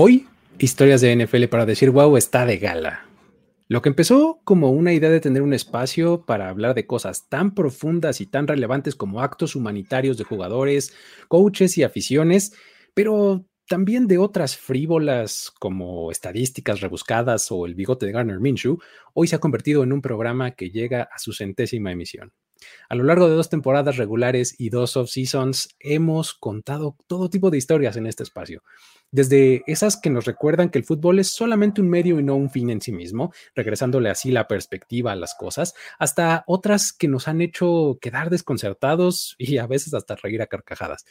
Hoy, historias de NFL para decir wow está de gala. Lo que empezó como una idea de tener un espacio para hablar de cosas tan profundas y tan relevantes como actos humanitarios de jugadores, coaches y aficiones, pero también de otras frívolas como estadísticas rebuscadas o el bigote de Garner Minshew, hoy se ha convertido en un programa que llega a su centésima emisión. A lo largo de dos temporadas regulares y dos off-seasons, hemos contado todo tipo de historias en este espacio. Desde esas que nos recuerdan que el fútbol es solamente un medio y no un fin en sí mismo, regresándole así la perspectiva a las cosas, hasta otras que nos han hecho quedar desconcertados y a veces hasta reír a carcajadas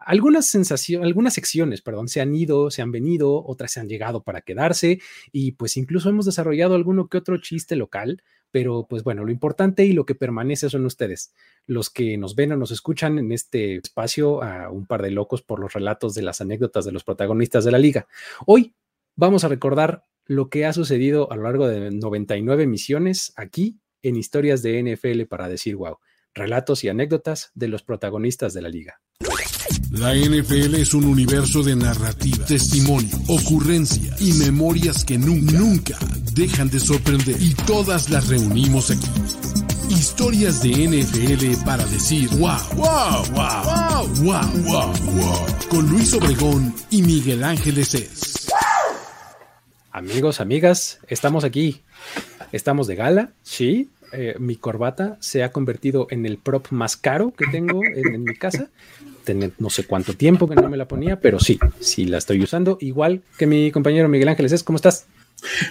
algunas sensaciones, algunas secciones, perdón, se han ido, se han venido, otras se han llegado para quedarse y pues incluso hemos desarrollado alguno que otro chiste local, pero pues bueno, lo importante y lo que permanece son ustedes, los que nos ven o nos escuchan en este espacio a un par de locos por los relatos de las anécdotas de los protagonistas de la liga. Hoy vamos a recordar lo que ha sucedido a lo largo de 99 misiones aquí en historias de NFL para decir wow, relatos y anécdotas de los protagonistas de la liga. La NFL es un universo de narrativa, testimonio, ocurrencia y memorias que nunca, dejan de sorprender. Y todas las reunimos aquí. Historias de NFL para decir wow, wow, wow, wow, wow, wow, wow. Con Luis Obregón y Miguel Ángeles es. Amigos, amigas, estamos aquí. Estamos de gala, sí. Eh, mi corbata se ha convertido en el prop más caro que tengo en mi casa no sé cuánto tiempo que no me la ponía, pero sí, sí la estoy usando. Igual que mi compañero Miguel Ángeles, ¿cómo estás?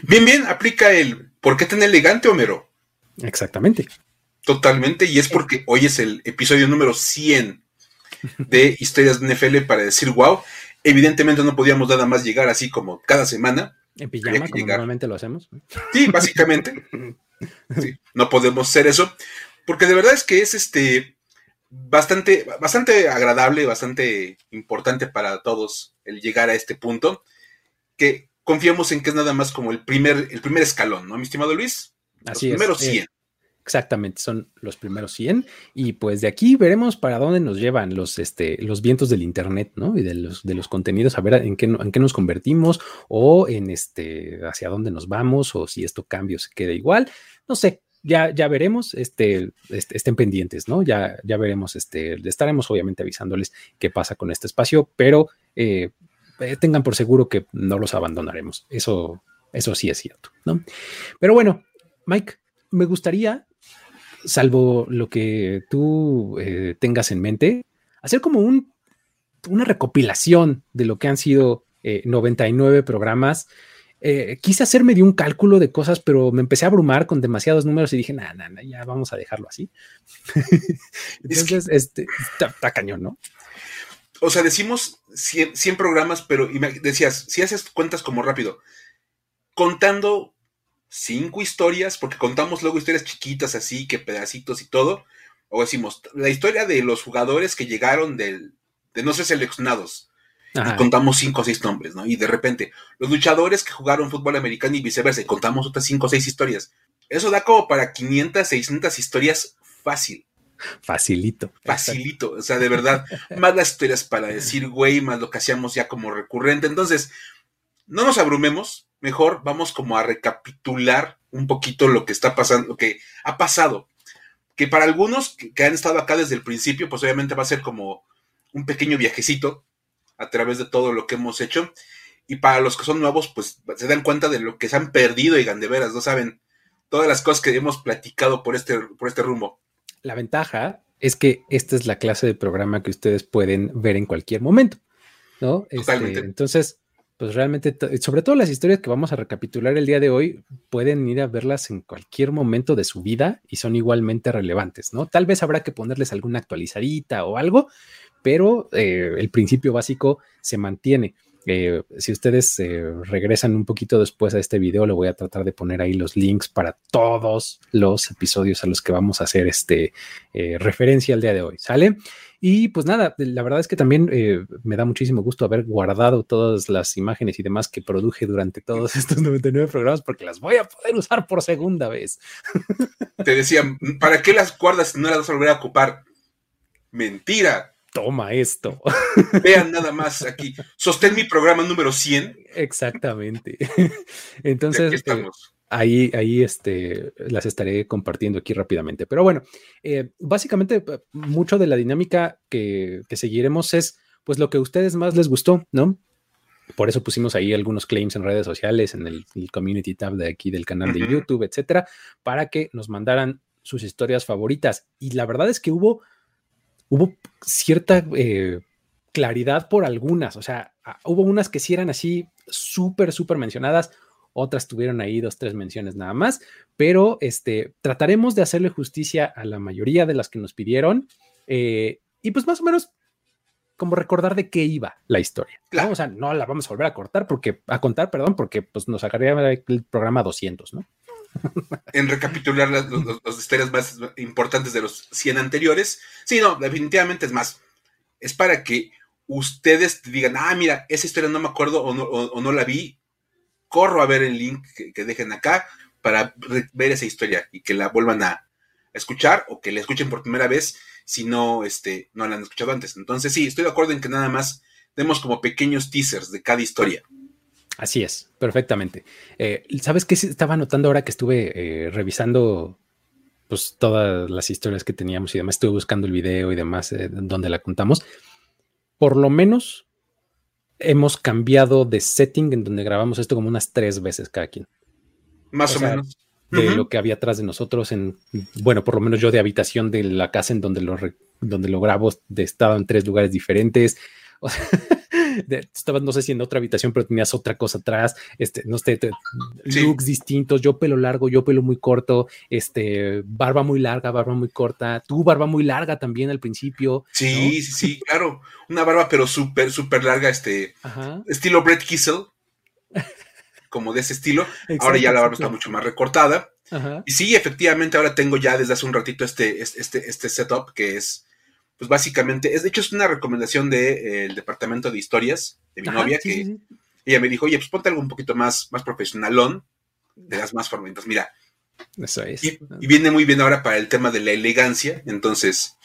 Bien, bien, aplica el ¿por qué tan elegante, Homero? Exactamente. Totalmente, y es porque hoy es el episodio número 100 de Historias de NFL para decir wow. Evidentemente no podíamos nada más llegar así como cada semana. En pijama, como normalmente lo hacemos. Sí, básicamente. no podemos hacer eso, porque de verdad es que es este bastante, bastante agradable, bastante importante para todos el llegar a este punto, que confiamos en que es nada más como el primer, el primer escalón, ¿no, mi estimado Luis? Así los primeros 100. Eh, exactamente, son los primeros 100 y pues de aquí veremos para dónde nos llevan los, este, los vientos del Internet, ¿no? Y de los, de los contenidos, a ver en qué, en qué nos convertimos o en este, hacia dónde nos vamos o si esto cambia o se queda igual. No sé, ya, ya veremos, este, este, estén pendientes, ¿no? Ya, ya veremos, este, estaremos obviamente avisándoles qué pasa con este espacio, pero eh, eh, tengan por seguro que no los abandonaremos. Eso, eso sí es cierto, ¿no? Pero bueno, Mike, me gustaría, salvo lo que tú eh, tengas en mente, hacer como un, una recopilación de lo que han sido 99 programas eh, quise hacerme de un cálculo de cosas, pero me empecé a abrumar con demasiados números y dije, nada, nada, ya vamos a dejarlo así. Entonces, este, está, cañón, ¿no? O sea, decimos 100, programas, pero decías, si haces cuentas como rápido, contando cinco historias, porque contamos luego historias chiquitas así, que pedacitos y todo, o decimos la historia de los jugadores que llegaron del, de no ser seleccionados, y contamos cinco o seis nombres, ¿no? Y de repente, los luchadores que jugaron fútbol americano y viceversa, y contamos otras cinco o seis historias. Eso da como para 500, 600 historias fácil. Facilito. Facilito, o sea, de verdad, más las historias para decir, güey, más lo que hacíamos ya como recurrente. Entonces, no nos abrumemos, mejor vamos como a recapitular un poquito lo que está pasando, lo que ha pasado. Que para algunos que han estado acá desde el principio, pues obviamente va a ser como un pequeño viajecito a través de todo lo que hemos hecho. Y para los que son nuevos, pues se dan cuenta de lo que se han perdido, y de veras, no saben todas las cosas que hemos platicado por este, por este rumbo. La ventaja es que esta es la clase de programa que ustedes pueden ver en cualquier momento, ¿no? Este, Totalmente. entonces, pues realmente, sobre todo las historias que vamos a recapitular el día de hoy, pueden ir a verlas en cualquier momento de su vida y son igualmente relevantes, ¿no? Tal vez habrá que ponerles alguna actualizadita o algo, pero eh, el principio básico se mantiene. Eh, si ustedes eh, regresan un poquito después a este video, le voy a tratar de poner ahí los links para todos los episodios a los que vamos a hacer este referencia el día de hoy, ¿sale? Y pues nada, la verdad es que también me da muchísimo gusto haber guardado todas las imágenes y demás que produje durante todos estos 99 programas porque las voy a poder usar por segunda vez. Te decía, ¿para qué las guardas si no las vas a volver a ocupar? Mentira toma esto. Vean nada más aquí. Sostén mi programa número 100. Exactamente. Entonces, eh, ahí, ahí este, las estaré compartiendo aquí rápidamente. Pero bueno, eh, básicamente mucho de la dinámica que, que seguiremos es pues lo que a ustedes más les gustó, ¿no? Por eso pusimos ahí algunos claims en redes sociales, en el, community tab de aquí del canal de YouTube, etcétera, para que nos mandaran sus historias favoritas. Y la verdad es que hubo hubo cierta eh, claridad por algunas, o sea, hubo unas que sí eran así súper, súper mencionadas, otras tuvieron ahí dos, tres menciones nada más, pero este, trataremos de hacerle justicia a la mayoría de las que nos pidieron eh, y pues más o menos como recordar de qué iba la historia. O sea, no la vamos a volver a cortar porque, a contar, perdón, porque pues nos sacaría el programa 200, ¿no? En recapitular las, historias más importantes de los 100 anteriores. Sí, no, definitivamente es más. Es para que ustedes digan, ah, mira, esa historia no me acuerdo o no, la vi. Corro a ver el link que, dejen acá para ver esa historia y que la vuelvan a, escuchar o que la escuchen por primera vez si no, este, no la han escuchado antes. Entonces, sí, estoy de acuerdo en que nada más demos como pequeños teasers de cada historia. Así es, perfectamente. Eh, ¿Sabes qué estaba notando ahora que estuve eh, revisando pues todas las historias que teníamos y demás? Estuve buscando el video y demás eh, donde la contamos. Por lo menos hemos cambiado de setting en donde grabamos esto como unas tres veces cada quien. Más o, menos. De lo que había atrás de nosotros en, bueno, por lo menos yo de habitación de la casa en donde lo, donde lo grabo, de estado en tres lugares diferentes. O sea, estabas, no sé si en otra habitación, pero tenías otra cosa atrás, este, no sé, looks distintos, yo pelo largo, yo pelo muy corto, este, barba muy larga, barba muy corta, tú barba muy larga también al principio. Sí, sí, sí, claro, una barba pero súper, súper larga, este, estilo Brett Kissel, como de ese estilo, ahora ya la barba está mucho más recortada. Y sí, efectivamente, ahora tengo ya desde hace un ratito este, este, este setup que es pues básicamente, es de hecho es una recomendación del departamento de historias de mi novia, que ella me dijo, oye, pues ponte algo un poquito más, más profesionalón, de las más formitas. Mira, eso es. Y, viene muy bien ahora para el tema de la elegancia, entonces,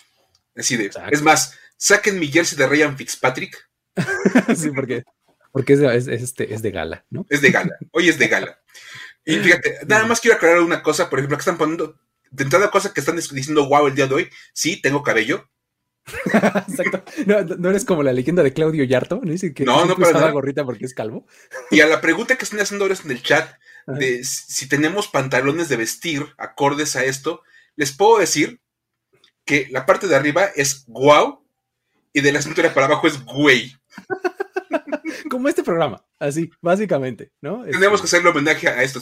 así de, es más, saquen mi jersey de Ryan Fitzpatrick. sí, porque, porque es, este, es de gala, ¿no? Es de gala, hoy es de gala. Y fíjate, nada más quiero aclarar una cosa, por ejemplo, que están poniendo, de entrada cosa que están diciendo, wow, el día de hoy, sí, tengo cabello, Exacto. No, eres como la leyenda de Claudio Yarto, ¿no? Dice que no, no para la gorrita porque es calvo. Y a la pregunta que están haciendo ahora en el chat de si tenemos pantalones de vestir acordes a esto, les puedo decir que la parte de arriba es guau y de la cintura para abajo es güey. Como este programa, así, básicamente, ¿no? Tenemos que hacerle homenaje a esto.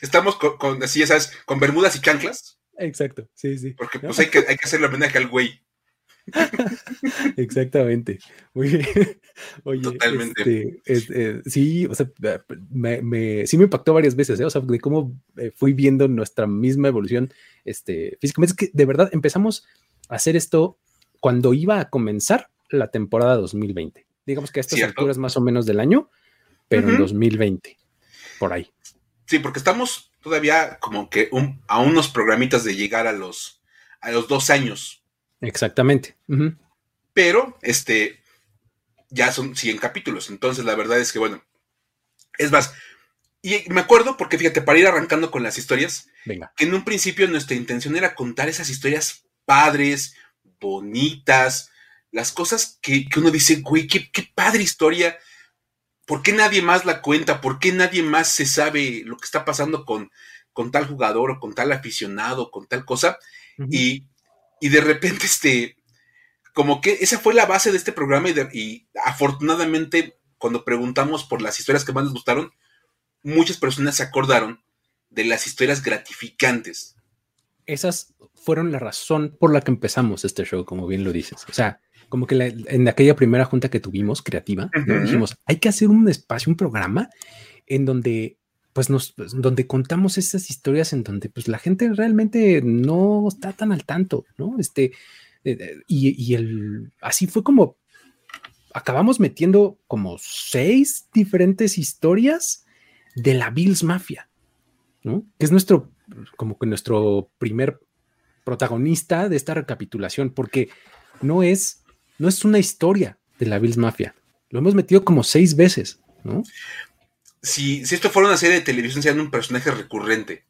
Estamos con, así, ya sabes, con bermudas y chanclas. Exacto, sí, sí. Porque pues hay que, hay que hacerle homenaje al güey. Exactamente. Muy bien. Oye, Totalmente. Este, eh, sí, o sea, me, sí me impactó varias veces, ¿eh? o sea, de cómo eh, fui viendo nuestra misma evolución este, físicamente. Es que de verdad empezamos a hacer esto cuando iba a comenzar la temporada 2020. Digamos que a estas alturas más o menos del año, pero en 2020, por ahí. Sí, porque estamos todavía como que a unos programitas de llegar a los, a los dos años Exactamente. Pero, este, ya son 100 capítulos. Entonces, la verdad es que, bueno, es más, y me acuerdo, porque fíjate, para ir arrancando con las historias, Venga. que en un principio nuestra intención era contar esas historias padres, bonitas, las cosas que, uno dice, güey, qué, padre historia. ¿Por qué nadie más la cuenta? ¿Por qué nadie más se sabe lo que está pasando con, con tal jugador o con tal aficionado, con tal cosa? Y y de repente, este, como que esa fue la base de este programa y, afortunadamente cuando preguntamos por las historias que más les gustaron, muchas personas se acordaron de las historias gratificantes. Esas fueron la razón por la que empezamos este show, como bien lo dices. O sea, como que en aquella primera junta que tuvimos, creativa, dijimos, hay que hacer un espacio, un programa en donde pues nos, pues, donde contamos esas historias en donde pues la gente realmente no está tan al tanto, ¿no? Este, y, el, así fue como acabamos metiendo como seis diferentes historias de la Bills Mafia, ¿no? Que es nuestro, como que nuestro primer protagonista de esta recapitulación, porque no es no es una historia de la Bills Mafia. Lo hemos metido como seis veces, ¿no? Si, si esto fuera una serie de televisión, sería un personaje recurrente.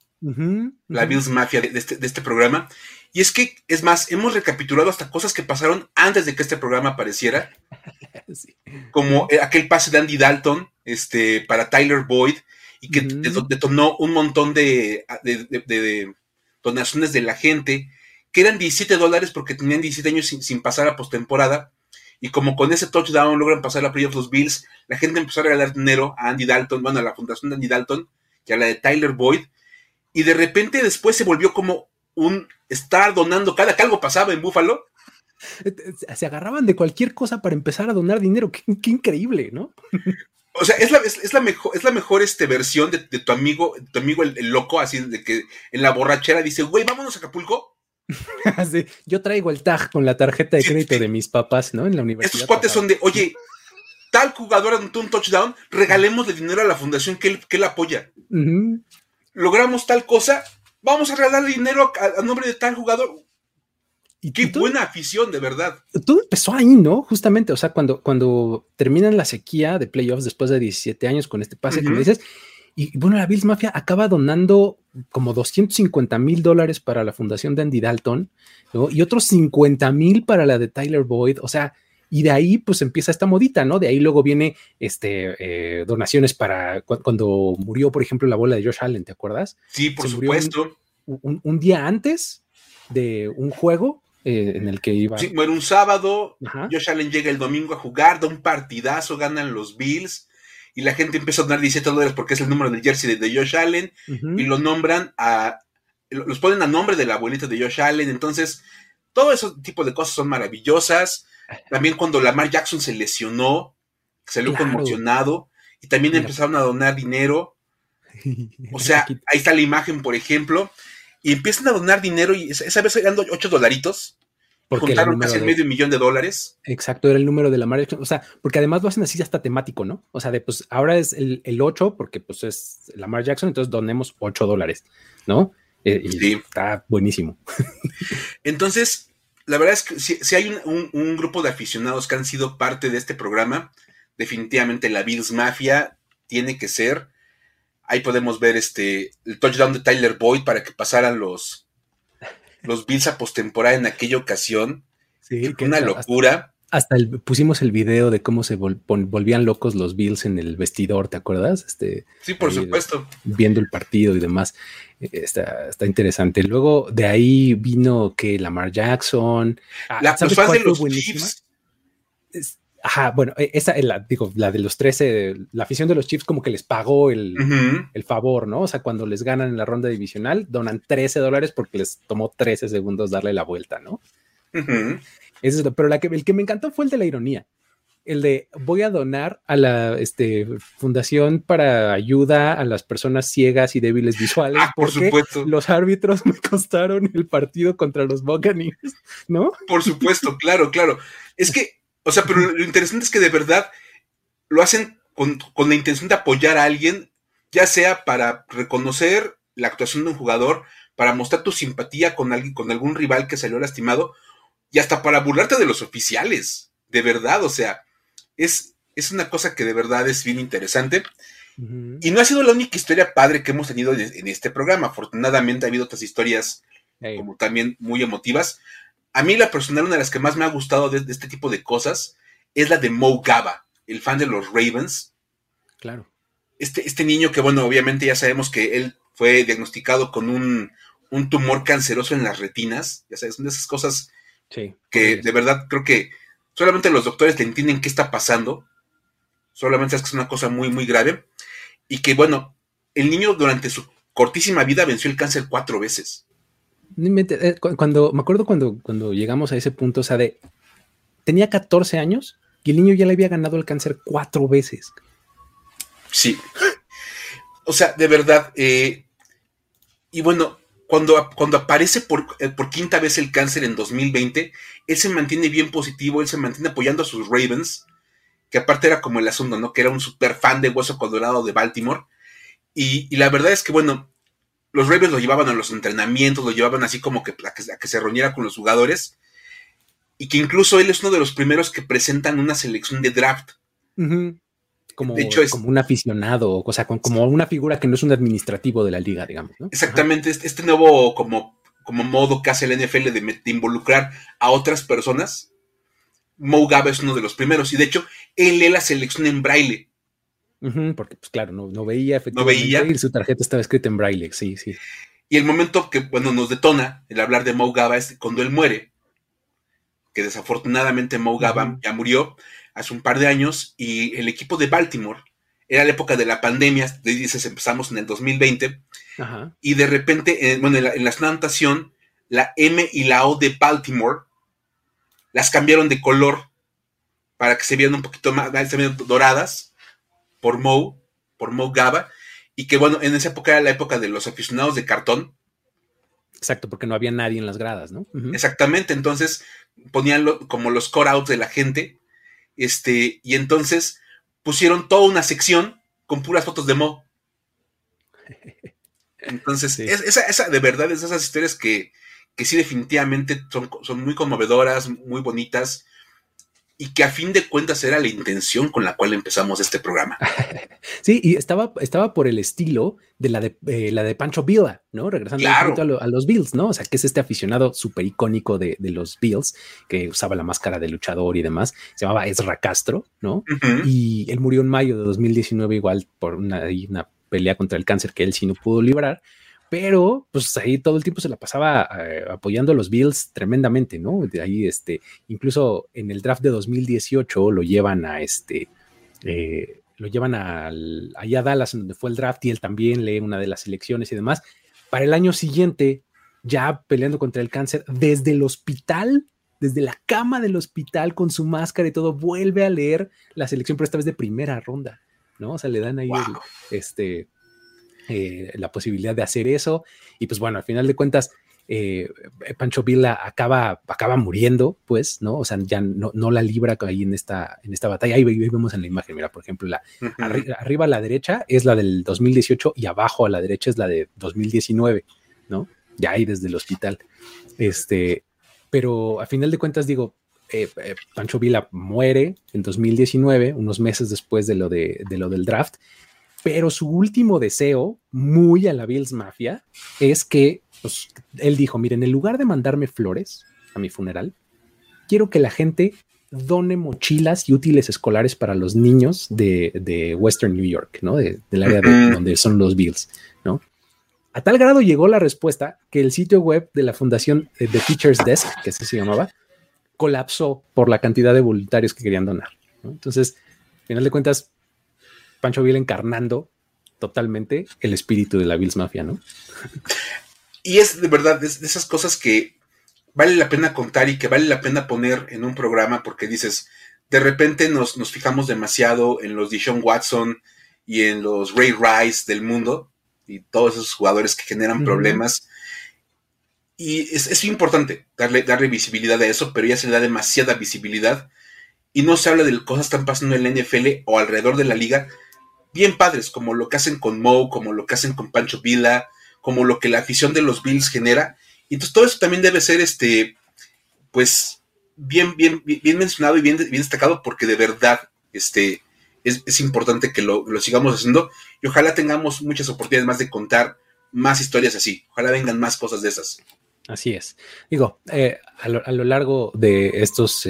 la Bills Mafia este, de, este, programa. Y es que, es más, hemos recapitulado hasta cosas que pasaron antes de que este programa apareciera. Como eh, aquel pase de Andy Dalton este, para Tyler Boyd y que detonó un montón de, de, donaciones de la gente, que eran 17 dólares porque tenían 17 años sin, pasar a postemporada. Y como con ese touchdown logran pasar a playoffs los Bills, la gente empezó a regalar dinero a Andy Dalton, bueno, a la fundación de Andy Dalton y a la de Tyler Boyd. Y de repente después se volvió como un estar donando cada que algo pasaba en Buffalo. Se agarraban de cualquier cosa para empezar a donar dinero. Qué, increíble, ¿no? O sea, es la, es, la mejor, es la mejor este, versión de, tu amigo, tu amigo el, loco, así de que en la borrachera dice, güey, vámonos a Acapulco. yo traigo el tag con la tarjeta de crédito de mis papás, ¿no? En la universidad. Estos cuates son de, oye, tal jugador anotó un touchdown, regalémosle dinero a la fundación que él, que apoya. Logramos tal cosa, vamos a regalar dinero a, nombre de tal jugador. Y Qué buena afición, de verdad. Todo empezó ahí, ¿no? Justamente, o sea, cuando, cuando terminan la sequía de playoffs después de 17 años con este pase, como dices, y bueno, la Bills Mafia acaba donando como 250 mil dólares para la fundación de Andy Dalton y otros 50 mil para la de Tyler Boyd. O sea, y de ahí pues empieza esta modita, ¿no? De ahí luego viene este, eh, donaciones para cuando murió, por ejemplo, la bola de Josh Allen, ¿te acuerdas? Sí, por supuesto. un, día antes de un juego eh, en el que iba. Sí, muere un sábado, Josh Allen llega el domingo a jugar, da un partidazo, ganan los Bills y la gente empieza a donar 17 dólares porque es el número del jersey de, Josh Allen y lo nombran a, los ponen a nombre de la abuelita de Josh Allen, entonces todo ese tipo de cosas son maravillosas. También cuando Lamar Jackson se lesionó, salió conmocionado y también empezaron a donar dinero. O sea, ahí está la imagen, por ejemplo y empiezan a donar dinero y esa vez dando 8 dolaritos. Porque juntaron casi el medio millón de dólares. Exacto, era el número de la marca. O sea, porque además lo hacen así hasta temático, ¿no? O sea, de pues ahora es el, el 8 porque pues es Lamar Jackson, entonces donemos 8 dólares, ¿no? Eh, y sí. está buenísimo. Entonces, la verdad es que si, hay un, un, grupo de aficionados que han sido parte de este programa, definitivamente la Bills Mafia tiene que ser Ahí podemos ver este el touchdown de Tyler Boyd para que pasaran los, los Bills a postemporada en aquella ocasión. Sí, que una locura. Hasta, el, pusimos el video de cómo se volvían locos los Bills en el vestidor, ¿te acuerdas? Este, sí, por supuesto. Viendo el partido y demás. Eh, está, está, interesante. Luego de ahí vino que Lamar Jackson. Ah, la, ¿sabes de los Chiefs. Ajá, bueno, e, esa, la, digo, la de los 13, la afición de los Chiefs como que les pagó el, favor, ¿no? O sea, cuando les ganan en la ronda divisional, donan 13 dólares porque les tomó 13 segundos darle la vuelta, ¿no? pero la que, el que me encantó fue el de la ironía. El de voy a donar a la este, fundación para ayuda a las personas ciegas y débiles visuales. Ah, por supuesto. Los árbitros me costaron el partido contra los Buccaneers, ¿no? Por supuesto, claro, claro. Es que o sea, pero lo interesante es que de verdad lo hacen con, la intención de apoyar a alguien, ya sea para reconocer la actuación de un jugador, para mostrar tu simpatía con alguien, con algún rival que salió lastimado, y hasta para burlarte de los oficiales. De verdad, o sea, es, es una cosa que de verdad es bien interesante. Y no ha sido la única historia padre que hemos tenido en este programa. Afortunadamente ha habido otras historias como también muy emotivas. A mí la personal, una de las que más me ha gustado de, este tipo de cosas es la de Mo Gaba, el fan de los Ravens. Claro. Este, este niño que, bueno, obviamente ya sabemos que él fue diagnosticado con un, tumor canceroso en las retinas. Ya sabes, son de esas cosas que de verdad creo que solamente los doctores le entienden qué está pasando. Solamente es que es una cosa muy, muy grave. Y que, bueno, el niño durante su cortísima vida venció el cáncer cuatro veces. Eh, cuando, me acuerdo cuando, cuando llegamos a ese punto, o sea, de, tenía 14 años y el niño ya le había ganado el cáncer cuatro veces. Sí. O sea, de verdad. Eh, y bueno, cuando, cuando aparece por, eh, por, quinta vez el cáncer en 2020, él se mantiene bien positivo, él se mantiene apoyando a sus Ravens, que aparte era como el asunto, ¿no? Que era un super fan de Hueso Colorado de Baltimore. Y, y la verdad es que, bueno, los Ravens lo llevaban a los entrenamientos, lo llevaban así como que a, que, se reuniera con los jugadores. y que incluso él es uno de los primeros que presentan una selección de draft. Como, como un aficionado, o sea, como una figura que no es un administrativo de la liga, digamos. Exactamente, este, este, nuevo como, como modo que hace el NFL de, involucrar a otras personas. Mo Gaba es uno de los primeros, y de hecho, él lee la selección en braille. Porque, pues claro, no, veía efectivamente. No veía. Y su tarjeta estaba escrita en braille, sí, sí. Y el momento que, bueno, nos detona el hablar de Mo Gaba es cuando él muere, que desafortunadamente Mo Gaba ya murió, hace un par de años y el equipo de Baltimore, era la época de la pandemia, dices, empezamos en el 2020, y de repente, bueno, en la, en anotación, la M y la O de Baltimore las cambiaron de color para que se vieran un poquito más, doradas por Mo, por Mo Gaba, y que bueno, en esa época era la época de los aficionados de cartón. Exacto, porque no había nadie en las gradas, ¿no? Exactamente, entonces ponían como los core outs de la gente este, y entonces pusieron toda una sección con puras fotos de Mo. Entonces, esa, de verdad es esas historias que, que sí definitivamente son, son, muy conmovedoras, muy bonitas y que a fin de cuentas era la intención con la cual empezamos este programa. Sí, y estaba, estaba por el estilo de la de, eh, la de Pancho Villa, ¿no? Regresando a, los Bills, ¿no? O sea, que es este aficionado súper icónico de, los Bills, que usaba la máscara de luchador y demás. Se llamaba Ezra Castro, ¿no? Y él murió en mayo de 2019 igual por una, una pelea contra el cáncer que él sí no pudo librar pero pues ahí todo el tiempo se la pasaba eh, apoyando a los Bills tremendamente, ¿no? De ahí, este, incluso en el draft de 2018 lo llevan a este, eh, lo llevan a, allá a Dallas, donde fue el draft, y él también lee una de las elecciones y demás. Para el año siguiente, ya peleando contra el cáncer, desde el hospital, desde la cama del hospital con su máscara y todo, vuelve a leer la selección, pero esta vez de primera ronda, ¿no? O sea, le dan ahí este, eh, la posibilidad de hacer eso. Y pues bueno, al final de cuentas, eh, Pancho Villa acaba, acaba muriendo, pues, ¿no? O sea, ya no, no la libra ahí en esta, en esta batalla. Ahí, vemos en la imagen, mira, por ejemplo, la, arriba a la derecha es la del 2018 y abajo a la derecha es la de 2019, ¿no? Ya ahí desde el hospital. Este, pero a final de cuentas, digo, eh, Pancho Villa muere en 2019, unos meses después de lo, de, de lo del draft, pero su último deseo, muy a la Bills Mafia, es que pues, él dijo, miren, en lugar de mandarme flores a mi funeral, quiero que la gente done mochilas y útiles escolares para los niños de, Western New York, ¿no? del área donde son los Bills, ¿no? A tal grado llegó la respuesta que el sitio web de la fundación The Teachers Desk, que así se llamaba, colapsó por la cantidad de voluntarios que querían donar. Entonces, al final de cuentas, Pancho Villa encarnando totalmente el espíritu de la Bills Mafia, ¿no? Y es de verdad de esas cosas que vale la pena contar y que vale la pena poner en un programa porque dices, de repente nos, fijamos demasiado en los Dishon Watson y en los Ray Rice del mundo y todos esos jugadores que generan problemas. Y es, es, importante darle, darle visibilidad a eso, pero ya se le da demasiada visibilidad y no se habla de cosas que están pasando en la NFL o alrededor de la liga bien padres, como lo que hacen con Moe, como lo que hacen con Pancho Villa, como lo que la afición de los Bills genera. Y entonces todo eso también debe ser, este, pues, bien, bien, bien mencionado y bien, bien destacado, porque de verdad, este, es, importante que lo, sigamos haciendo y ojalá tengamos muchas oportunidades más de contar más historias así. Ojalá vengan más cosas de esas. Así es. Digo, eh, a, lo, largo de estos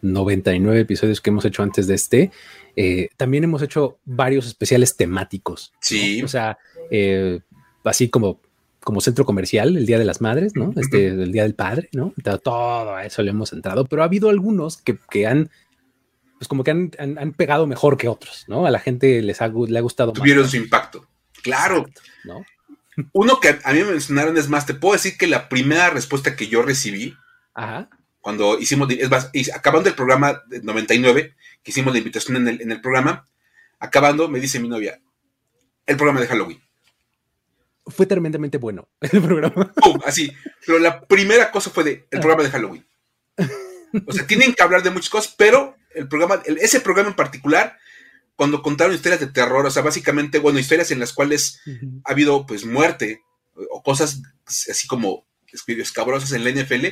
99 eh, episodios que hemos hecho antes de este, eh, también hemos hecho varios especiales temáticos. Sí. O sea, eh, así como, como centro comercial, el Día de las Madres, ¿no? Este, el Día del Padre, ¿no? Todo a eso le hemos entrado, pero ha habido algunos que, han, pues como que han, pegado mejor que otros, ¿no? A la gente les ha, le ha gustado Tuvieron su impacto. Claro. ¿no? Uno que a mí me mencionaron es más, te puedo decir que la primera respuesta que yo recibí, cuando hicimos, es más, acabando el programa de 99, que hicimos la invitación en el, en el programa, acabando, me dice mi novia, el programa de Halloween. Fue tremendamente bueno el programa. Así, pero la primera cosa fue de el programa de Halloween. O sea, tienen que hablar de muchas cosas, pero el programa, ese programa en particular, cuando contaron historias de terror, o sea, básicamente, bueno, historias en las cuales ha habido pues muerte o cosas así como escabrosas en la NFL,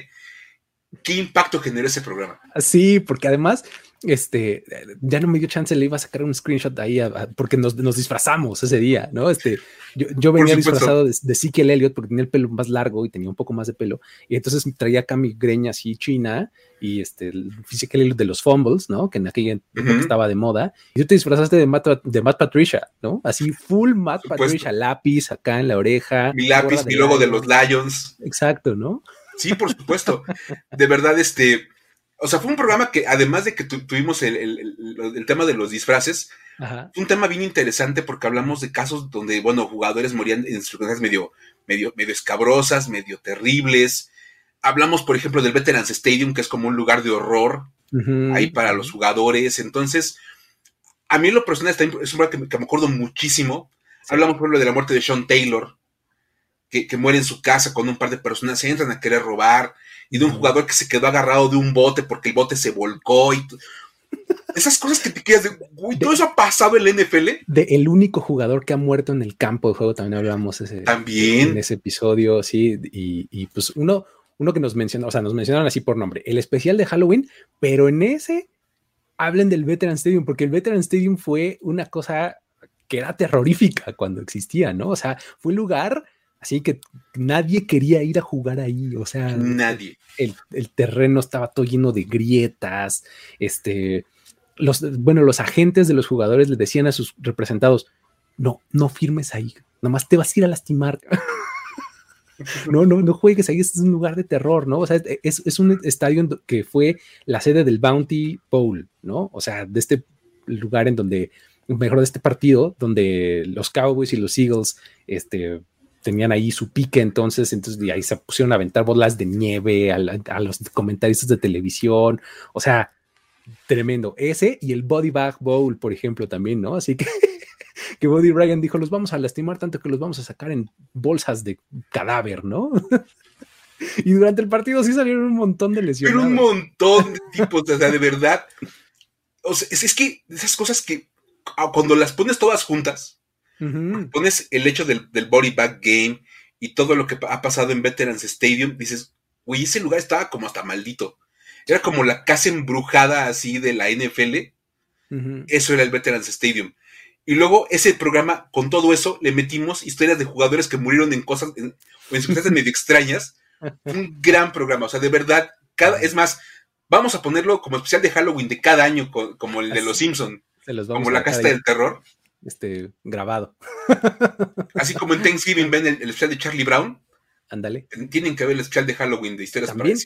qué impacto generó ese programa. Sí, porque además, este, ya no me dio chance, le iba a sacar un screenshot ahí porque nos, disfrazamos ese día, ¿no? Este, yo, venía disfrazado de, de Elliott porque tenía el pelo más largo y tenía un poco más de pelo, y entonces traía acá mi greña así china y este, el Ezekiel Elliott de los fumbles, ¿no? Que en aquella estaba de moda, y tú te disfrazaste de Matt, de Matt Patricia, ¿no? Así full Matt Patricia, lápiz acá en la oreja. Mi lápiz y luego de los Lions. Exacto, ¿no? Sí, por supuesto. De verdad, este, o sea, fue un programa que además de que tuvimos el, tema de los disfraces, fue un tema bien interesante porque hablamos de casos donde, bueno, jugadores morían en circunstancias medio, medio, medio escabrosas, medio terribles. Hablamos, por ejemplo, del Veterans Stadium, que es como un lugar de horror ahí para los jugadores. Entonces, a mí lo personal es un programa que, me acuerdo muchísimo. Hablamos, por ejemplo, de la muerte de Sean Taylor, que, muere en su casa cuando un par de personas se entran a querer robar, y de un jugador que se quedó agarrado de un bote porque el bote se volcó y esas cosas que te quedas de, uy, todo eso ha pasado en la NFL. De el único jugador que ha muerto en el campo de juego, también hablamos ese, también en ese episodio, sí, y, pues uno, uno que nos menciona, o sea, nos mencionaron así por nombre, el especial de Halloween, pero en ese hablen del Veteran Stadium, porque el Veteran Stadium fue una cosa que era terrorífica cuando existía, ¿no? O sea, fue un lugar Así que nadie quería ir a jugar ahí, o sea, nadie. El, terreno estaba todo lleno de grietas, este, los, bueno, los agentes de los jugadores le decían a sus representados, no, no firmes ahí, nomás te vas a ir a lastimar. no, no, no juegues ahí, este es un lugar de terror, ¿no? O sea, es, es un estadio que fue la sede del Bounty Bowl, ¿no? O sea, de este lugar en donde, mejor de este partido, donde los Cowboys y los Eagles, este, tenían ahí su pique entonces, entonces de ahí se pusieron a aventar bolas de nieve a, los comentaristas de televisión, o sea, tremendo. Ese y el Body Bag Bowl, por ejemplo, también, ¿no? Así que, que Body Ryan dijo, los vamos a lastimar tanto que los vamos a sacar en bolsas de cadáver, ¿no? y durante el partido sí salieron un montón de lesiones. Pero un montón de tipos, o sea, de verdad. O sea, es, es que esas cosas que ah, cuando las pones todas juntas, Pones el hecho del, body bag game y todo lo que ha pasado en Veterans Stadium, dices, güey, ese lugar estaba como hasta maldito. Era como la casa embrujada así de la NFL. Eso era el Veterans Stadium. Y luego ese programa, con todo eso, le metimos historias de jugadores que murieron en cosas, en, circunstancias medio extrañas. Un gran programa. O sea, de verdad, cada, es más, vamos a ponerlo como especial de Halloween de cada año, como el de los Simpson. Como la casta del terror este, grabado. Así como en Thanksgiving ven el, especial de Charlie Brown. Ándale. Tienen que ver el especial de Halloween de historias ¿También?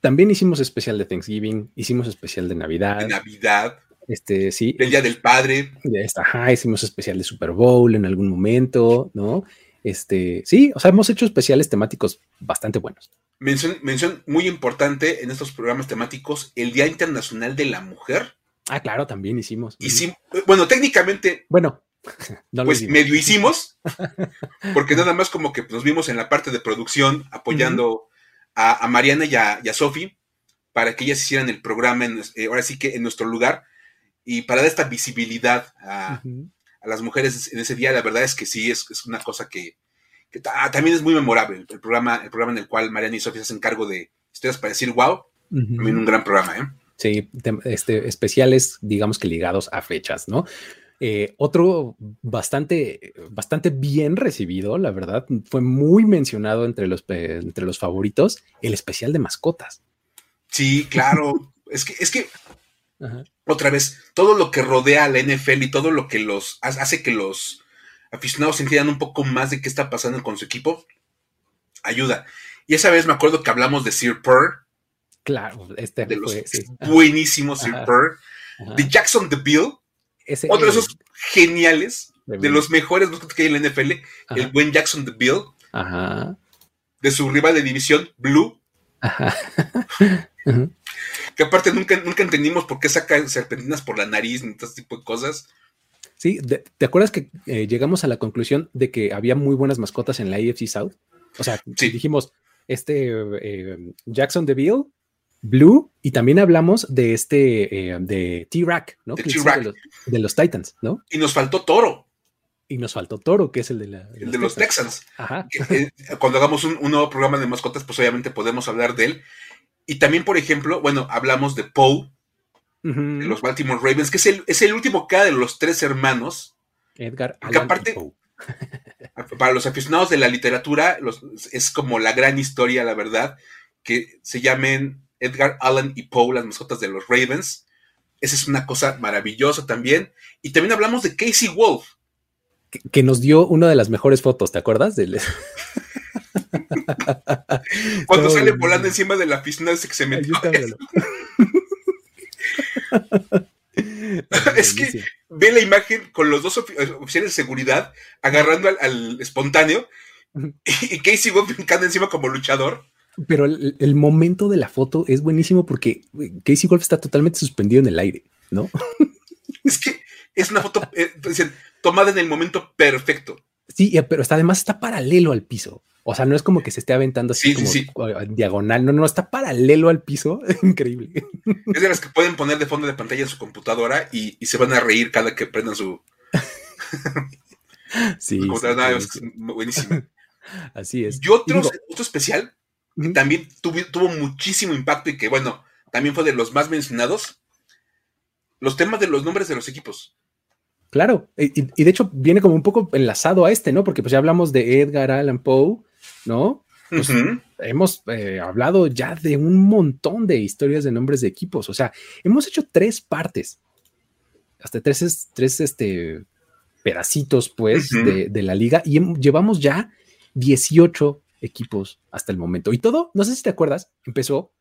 También hicimos especial de Thanksgiving, hicimos especial de Navidad. De Navidad. Este, sí. El Día del Padre. Ajá, hicimos especial de Super Bowl en algún momento, ¿no? Este, sí, o sea, hemos hecho especiales temáticos bastante buenos. Mención, mención muy importante en estos programas temáticos, el Día Internacional de la Mujer Ah, claro, también hicimos. bueno, técnicamente. Bueno, pues medio hicimos, porque nada más como que nos vimos en la parte de producción apoyando a, Mariana y a, Sofi para que ellas hicieran el programa, eh, ahora sí que en nuestro lugar, y para dar esta visibilidad a, las mujeres en ese día, la verdad es que sí, es, una cosa que, también es muy memorable, el, programa, el programa en el cual Mariana y Sofi se hacen cargo de historias para decir wow, también un gran programa, ¿eh? Sí, este, especiales, digamos que ligados a fechas, ¿no? Eh, otro bastante, bastante bien recibido, la verdad, fue muy mencionado entre los, entre los favoritos, el especial de mascotas. Sí, claro. es que, es que, otra vez, todo lo que rodea a la NFL y todo lo que los hace que los aficionados entiendan un poco más de qué está pasando con su equipo, ayuda. Y esa vez me acuerdo que hablamos de Sir Purr, Claro, este de los buenísimos Sir De Jackson the Bill. otro de esos geniales, de, los mejores que hay en la NFL, el buen Jackson the Bill. Ajá. De su rival de división, Blue. Ajá. que aparte nunca, nunca entendimos por qué saca serpentinas por la nariz ni todo ese tipo de cosas. Sí, ¿te acuerdas que eh, llegamos a la conclusión de que había muy buenas mascotas en la AFC South? O sea, dijimos, este eh, Jackson DeVille Blue, y también hablamos de este, eh, de T-Rack, ¿no? De, de, los, Titans, ¿no? Y nos faltó Toro. Y nos faltó Toro, que es el de, la, de, los, Texans. Ajá. Eh, cuando hagamos un, nuevo programa de mascotas, pues obviamente podemos hablar de él. Y también, por ejemplo, bueno, hablamos de Poe, de los Baltimore Ravens, que es el, es el último cada de los tres hermanos. Edgar. Aparte, para los aficionados de la literatura, es como la gran historia, la verdad, que se llamen Edgar Allan y Poe, las mascotas de los Ravens. Esa es una cosa maravillosa también. Y también hablamos de Casey Wolf. Que, nos dio una de las mejores fotos, ¿te acuerdas? Cuando sale volando encima de la piscina ese que se metió. es que ve la imagen con los dos oficiales de seguridad agarrando al, espontáneo y Casey Wolf brincando encima como luchador. Pero el, momento de la foto es buenísimo porque Casey Wolf está totalmente suspendido en el aire, ¿no? es que es una foto eh, tomada en el momento perfecto. Sí, pero está, además está paralelo al piso. O sea, no es como que se esté aventando así como diagonal. No, no, está paralelo al piso. Increíble. Es de las que pueden poner de fondo de pantalla en su computadora y, se van a reír cada que prendan su. sí. buenísimo. Así es. Y otro, otro especial también tuvo, tuvo muchísimo impacto y que, bueno, también fue de los más mencionados. Los temas de los nombres de los equipos. Claro, y, de hecho viene como un poco enlazado a este, ¿no? Porque pues ya hablamos de Edgar Allan Poe, ¿no? Pues, hemos eh, hablado ya de un montón de historias de nombres de equipos. O sea, hemos hecho tres partes, hasta tres, tres este, pedacitos, pues, de, la liga y llevamos ya 18 equipos hasta el momento. Y todo, no sé si te acuerdas, empezó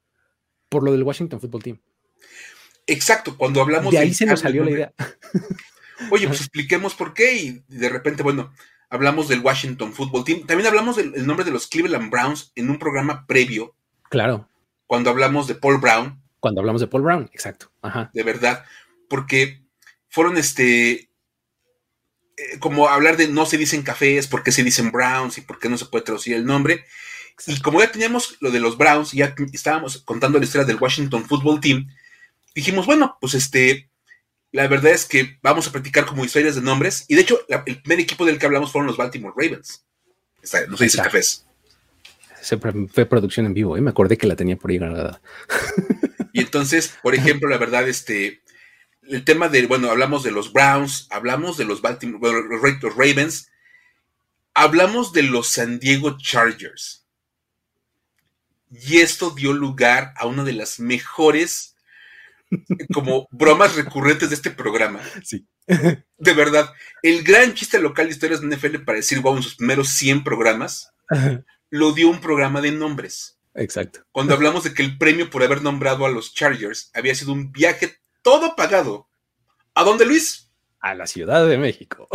por lo del Washington Football Team. Exacto, cuando hablamos de ahí se nos salió la idea. Oye, pues expliquemos por qué y de repente, bueno, hablamos del Washington Football Team. También hablamos del nombre de los Cleveland Browns en un programa previo. Claro. Cuando hablamos de Paul Brown. Cuando hablamos de Paul Brown, exacto. Ajá. De verdad. Porque fueron este. Eh, como hablar de no se dicen cafés, por qué se dicen Browns y por qué no se puede traducir el nombre. Y como ya teníamos lo de los Browns y ya estábamos contando la historia del Washington Football Team, dijimos, bueno, pues este, la verdad es que vamos a practicar como historias de nombres. Y de hecho, el primer equipo del que hablamos fueron los Baltimore Ravens. no se dice cafés. fue producción en vivo, ¿eh? me acordé que la tenía por ahí grabada. Y entonces, por ejemplo, la verdad, este, el tema de, bueno, hablamos de los Browns, hablamos de los Baltimore, los Ravens, hablamos de los San Diego Chargers. Y esto dio lugar a una de las mejores como bromas recurrentes de este programa. Sí. De verdad, el gran chiste local de historias de NFL para decir wow en sus primeros 100 programas, lo dio un programa de nombres. Exacto. Cuando hablamos de que el premio por haber nombrado a los Chargers había sido un viaje todo pagado. ¿A dónde, Luis? A la Ciudad de México.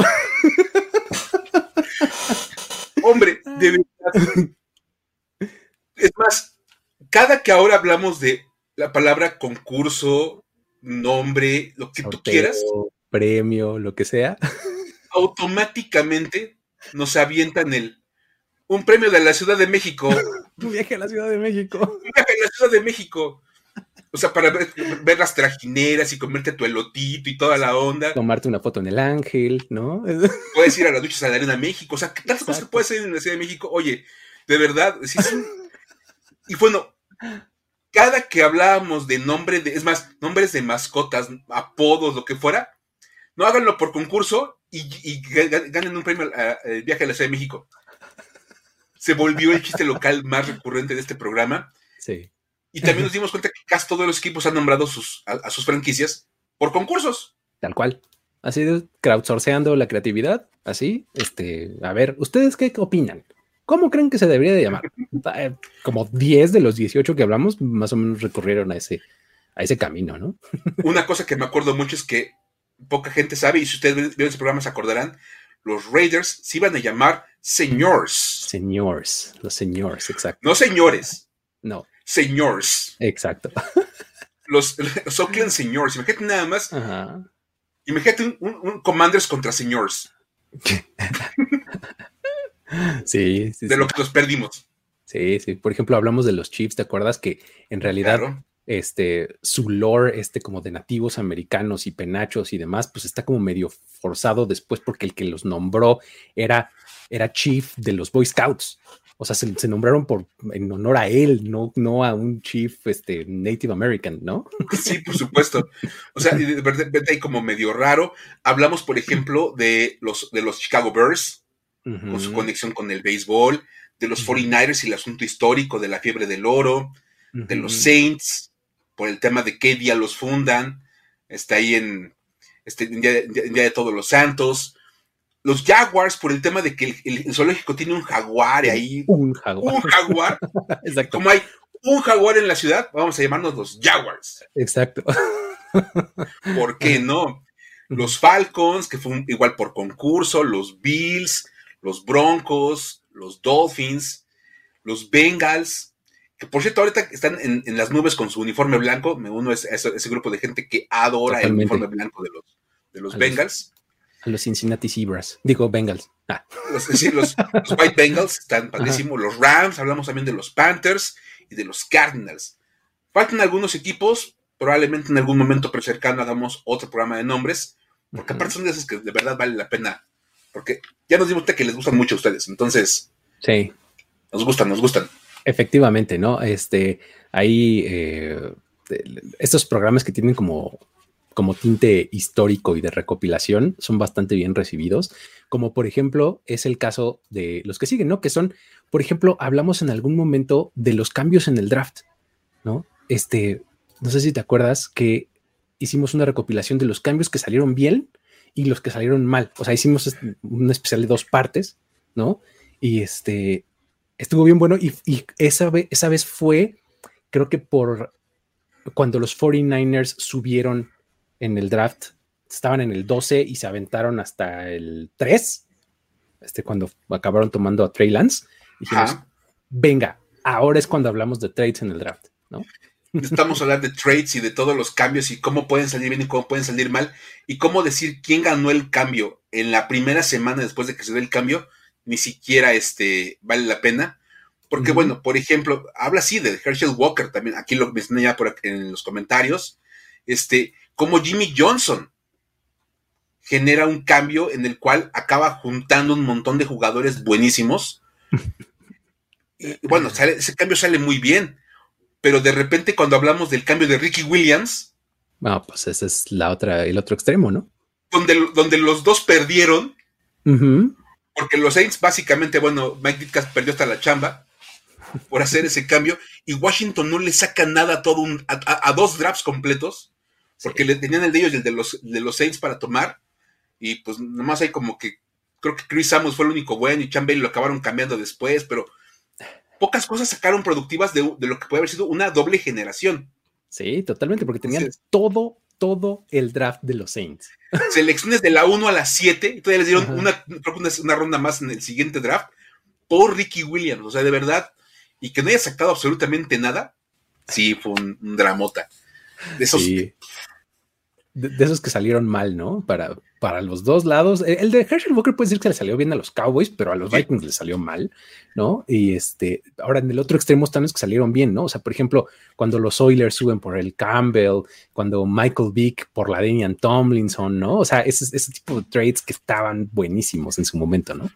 Hombre, de verdad. Es más, cada que ahora hablamos de la palabra concurso, nombre, lo que tú quieras. Premio, lo que sea. Automáticamente nos avientan el un premio de la Ciudad de México. un viaje a la Ciudad de México. Un viaje a la Ciudad de México. O sea, para ver, las trajineras y comerte tu elotito y toda la onda. Tomarte una foto en el ángel, ¿no? Puedes ir a las duchas a la Arena México. O sea, tantas cosas que puedes hacer en la Ciudad de México. Oye, de verdad, Y bueno, cada que hablábamos de nombre, de, es más, nombres de mascotas, apodos, lo que fuera, no háganlo por concurso y, ganen un premio al viaje a la Ciudad de México. Se volvió el chiste local más recurrente de este programa. Sí. Y también nos dimos cuenta que casi todos los equipos han nombrado sus, a, sus franquicias por concursos. Tal cual. Así de crowdsourceando la creatividad. Así, este, a ver, ¿ustedes qué opinan? ¿Cómo creen que se debería de llamar? Eh, como 10 de los 18 que hablamos, más o menos recurrieron a ese, a ese camino, ¿no? Una cosa que me acuerdo mucho es que poca gente sabe, y si ustedes ven ese programa se acordarán, los Raiders se iban a llamar señores. Señores, los señores, exacto. No señores. No. Señores. Exacto. Los, los Oakland señores. Imagínate nada más. Ajá. Imagínate un, un Commanders contra señores. Sí, de lo que nos perdimos. Sí, sí. Por ejemplo, hablamos de los Chiefs. ¿Te acuerdas que en realidad este, su lore, este como de nativos americanos y penachos y demás, pues está como medio forzado después porque el que los nombró era, era chief de los Boy Scouts. O sea, se, nombraron por en honor a él, no, no a un chief este, Native American, ¿no? Sí, por supuesto. O sea, de verdad hay como medio raro. Hablamos, por ejemplo, de los, de los Chicago Bears, con su conexión con el béisbol, de los 49ers y el asunto histórico de la fiebre del oro, de los Saints, por el tema de qué día los fundan, está ahí en, este, día, de Todos los Santos, los Jaguars por el tema de que el, zoológico tiene un jaguar ahí. Un jaguar. Un jaguar. Exacto. Como hay un jaguar en la ciudad, vamos a llamarnos los Jaguars. Exacto. ¿Por qué no? Los Falcons, que fue igual por concurso, los Bills, los Broncos, los Dolphins, los Bengals, que por cierto ahorita están en, las nubes con su uniforme blanco, me uno a ese, grupo de gente que adora el uniforme blanco de los, de los Bengals a los Cincinnati Zebras. Digo, Bengals. Ah. Los, los, White Bengals están padrísimos. Los Rams, hablamos también de los Panthers y de los Cardinals. Faltan algunos equipos. Probablemente en algún momento pero cercano hagamos otro programa de nombres. Porque aparte son de esos que de verdad vale la pena. Porque ya nos dimos cuenta que les gustan mucho a ustedes. Entonces. Sí. Nos gustan, nos gustan. Efectivamente, ¿no? Este, ahí eh, estos programas que tienen como como tinte histórico y de recopilación son bastante bien recibidos, como por ejemplo es el caso de los que siguen, ¿no? Que son, por ejemplo, hablamos en algún momento de los cambios en el draft, ¿no? Este, no sé si te acuerdas que hicimos una recopilación de los cambios que salieron bien y los que salieron mal. O sea, hicimos un especial de dos partes, ¿no? Y este, estuvo bien bueno y, esa, vez, esa vez fue, creo que por cuando los 49ers subieron en el draft estaban en el 12 y se aventaron hasta el 3, este, cuando acabaron tomando a Trey Lance. Dijimos, venga, ahora es cuando hablamos de trades en el draft, ¿no? Estamos hablando de trades y de todos los cambios y cómo pueden salir bien y cómo pueden salir mal y cómo decir quién ganó el cambio en la primera semana después de que se dé el cambio, ni siquiera este, vale la pena. Porque, bueno, por ejemplo, habla así de Herschel Walker también, aquí lo mencioné ya por en los comentarios. Este, como Jimmy Johnson genera un cambio en el cual acaba juntando un montón de jugadores buenísimos. y, bueno, ese cambio sale muy bien, pero de repente cuando hablamos del cambio de Ricky Williams, no, pues ese es la otra, el otro extremo, ¿no? Donde, donde los dos perdieron, porque los Saints básicamente, bueno, Mike Ditkas perdió hasta la chamba por hacer ese cambio y Washington no le saca nada a todo un, a dos drafts completos porque le tenían el de ellos y el de los, de los Saints para tomar, y pues nomás hay como que, creo que Chris Samuels fue el único bueno y Chan Bailey lo acabaron cambiando después, pero pocas cosas sacaron productivas de, lo que puede haber sido una doble generación. Sí, totalmente, porque tenían todo, todo el draft de los Saints. Selecciones de la 1 a la 7, y todavía les dieron una, creo que una, ronda más en el siguiente draft por Ricky Williams, o sea, de verdad, y que no haya sacado absolutamente nada, sí, fue un, dramota. De esos, de, esos que salieron mal, ¿no? Para, para los dos lados. El de Herschel Walker puede decir que le salió bien a los Cowboys, pero a los Vikings le salió mal, ¿no? Y este, ahora en el otro extremo están los que salieron bien, ¿no? O sea, por ejemplo, cuando los Oilers suben por el Campbell, cuando Michael Vick por la Damian Tomlinson, ¿no? O sea, ese, ese tipo de trades que estaban buenísimos en su momento, ¿no?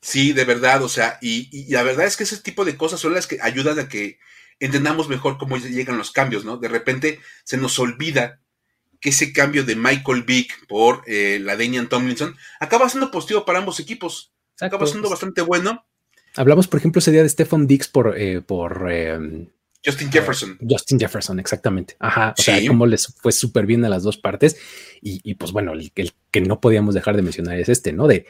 Sí, de verdad, o sea, y, y, la verdad es que ese tipo de cosas son las que ayudan a que entendamos mejor cómo llegan los cambios, ¿no? De repente se nos olvida que ese cambio de Michael Vick por eh, la Danian Tomlinson acaba siendo positivo para ambos equipos. Acaba siendo bastante bueno. Hablamos, por ejemplo, ese día de Stephen Dix por, eh, por em, Justin Jefferson. Justin Jefferson, exactamente. Ajá. O sea, cómo les fue súper bien a las dos partes. Y, pues bueno, el, que no podíamos dejar de mencionar es este, ¿no? De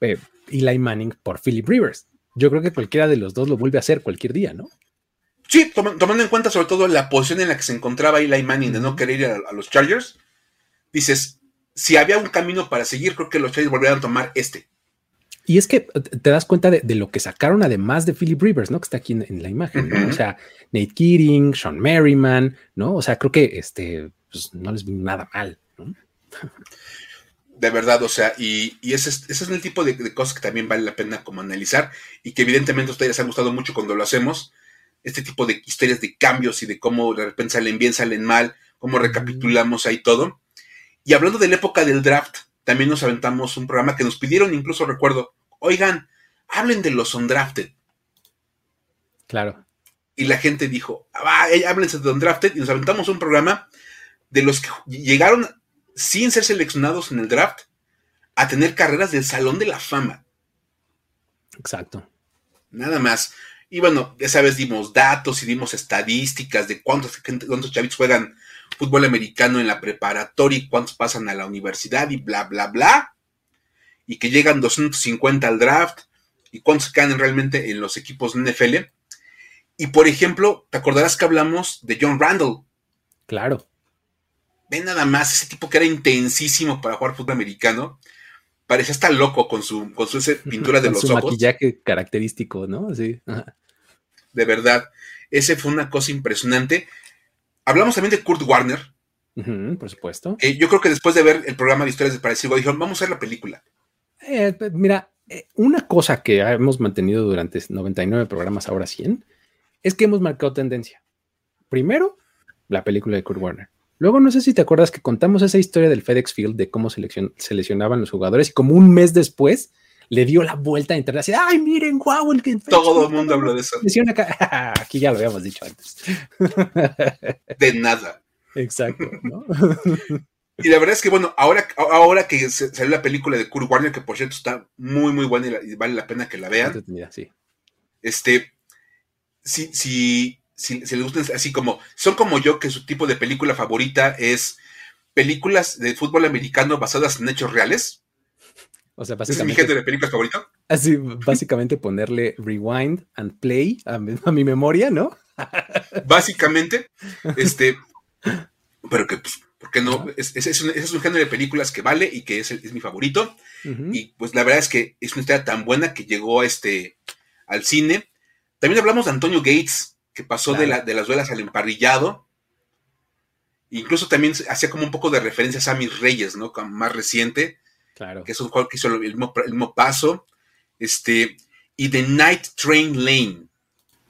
eh, Eli Manning por Philip Rivers. Yo creo que cualquiera de los dos lo vuelve a hacer cualquier día, ¿no? Sí, tomando en cuenta sobre todo la posición en la que se encontraba Eli Manning de no querer ir a, los Chargers, dices, si había un camino para seguir, creo que los Chargers volverían a tomar este. Y es que te das cuenta de, lo que sacaron además de Philip Rivers, ¿no? Que está aquí en, la imagen, ¿no? O sea, Nate Keating, Sean Merriman, ¿no? O sea, creo que este, pues, no les vi nada mal, ¿no? De verdad, o sea, y, ese, es, el tipo de, de, cosas que también vale la pena como analizar y que evidentemente a ustedes les han gustado mucho cuando lo hacemos este tipo de historias de cambios y de cómo de repente salen bien, salen mal, cómo recapitulamos ahí todo. Y hablando de la época del draft, también nos aventamos un programa que nos pidieron, incluso recuerdo, oigan, hablen de los undrafted. Claro. Y la gente dijo, ah, háblense de Undrafted y nos aventamos un programa de los que llegaron sin ser seleccionados en el draft a tener carreras del Salón de la Fama. Exacto. Nada más. Y bueno, ya sabes, dimos datos y dimos estadísticas de cuántos, cuántos chavitos juegan fútbol americano en la preparatoria y cuántos pasan a la universidad y bla, bla, bla. Y que llegan 250 al draft y cuántos quedan realmente en los equipos NFL. Y por ejemplo, ¿te acordarás que hablamos de John Randall? Claro. Ve nada más, ese tipo que era intensísimo para jugar fútbol americano. Parecía estar loco con su, con su pintura de con los su ojos. maquillaje característico, ¿no? Sí. De verdad. Ese fue una cosa impresionante. Hablamos también de Kurt Warner. Por supuesto. Eh, yo creo que después de ver el programa de historias de Parecido, dijeron, vamos a ver la película. Eh, mira, eh, una cosa que hemos mantenido durante 99 programas, ahora 100, es que hemos marcado tendencia. Primero, la película de Kurt Warner. Luego, no sé si te acuerdas que contamos esa historia del FedEx Field de cómo seleccion- seleccionaban los jugadores y como un mes después le dio la vuelta a internet así, ay, miren, guau, el que Todo el mundo habló de eso. selecciona acá". Aquí ya lo habíamos dicho antes. De nada. Exacto, ¿no? Y la verdad es que, bueno, ahora, ahora que salió la película de Kurt Warner, que por cierto está muy, muy buena y, la- y vale la pena que la vean, sí. este, si, si, si, si les gustan así como, son como yo, que su tipo de película favorita es películas de fútbol americano basadas en hechos reales. O sea, es mi de películas favorito. así, básicamente ponerle rewind and play a mi, a mi memoria, ¿no? Básicamente, este, pero que, pues, ¿por qué no? Ajá. Es, es- es un, ese es un género de películas que vale y que es, el- mi favorito. Y pues la verdad es que es una historia tan buena que llegó a este, al cine. También hablamos de Antonio Gates, que pasó de, la, de las duelas al emparrillado. Incluso también hacía como un poco de referencia a Sammy Reyes, ¿no? Más reciente, Claro. que es un juego que hizo el mismo, el mismo paso. Este, y The Night Train Lane.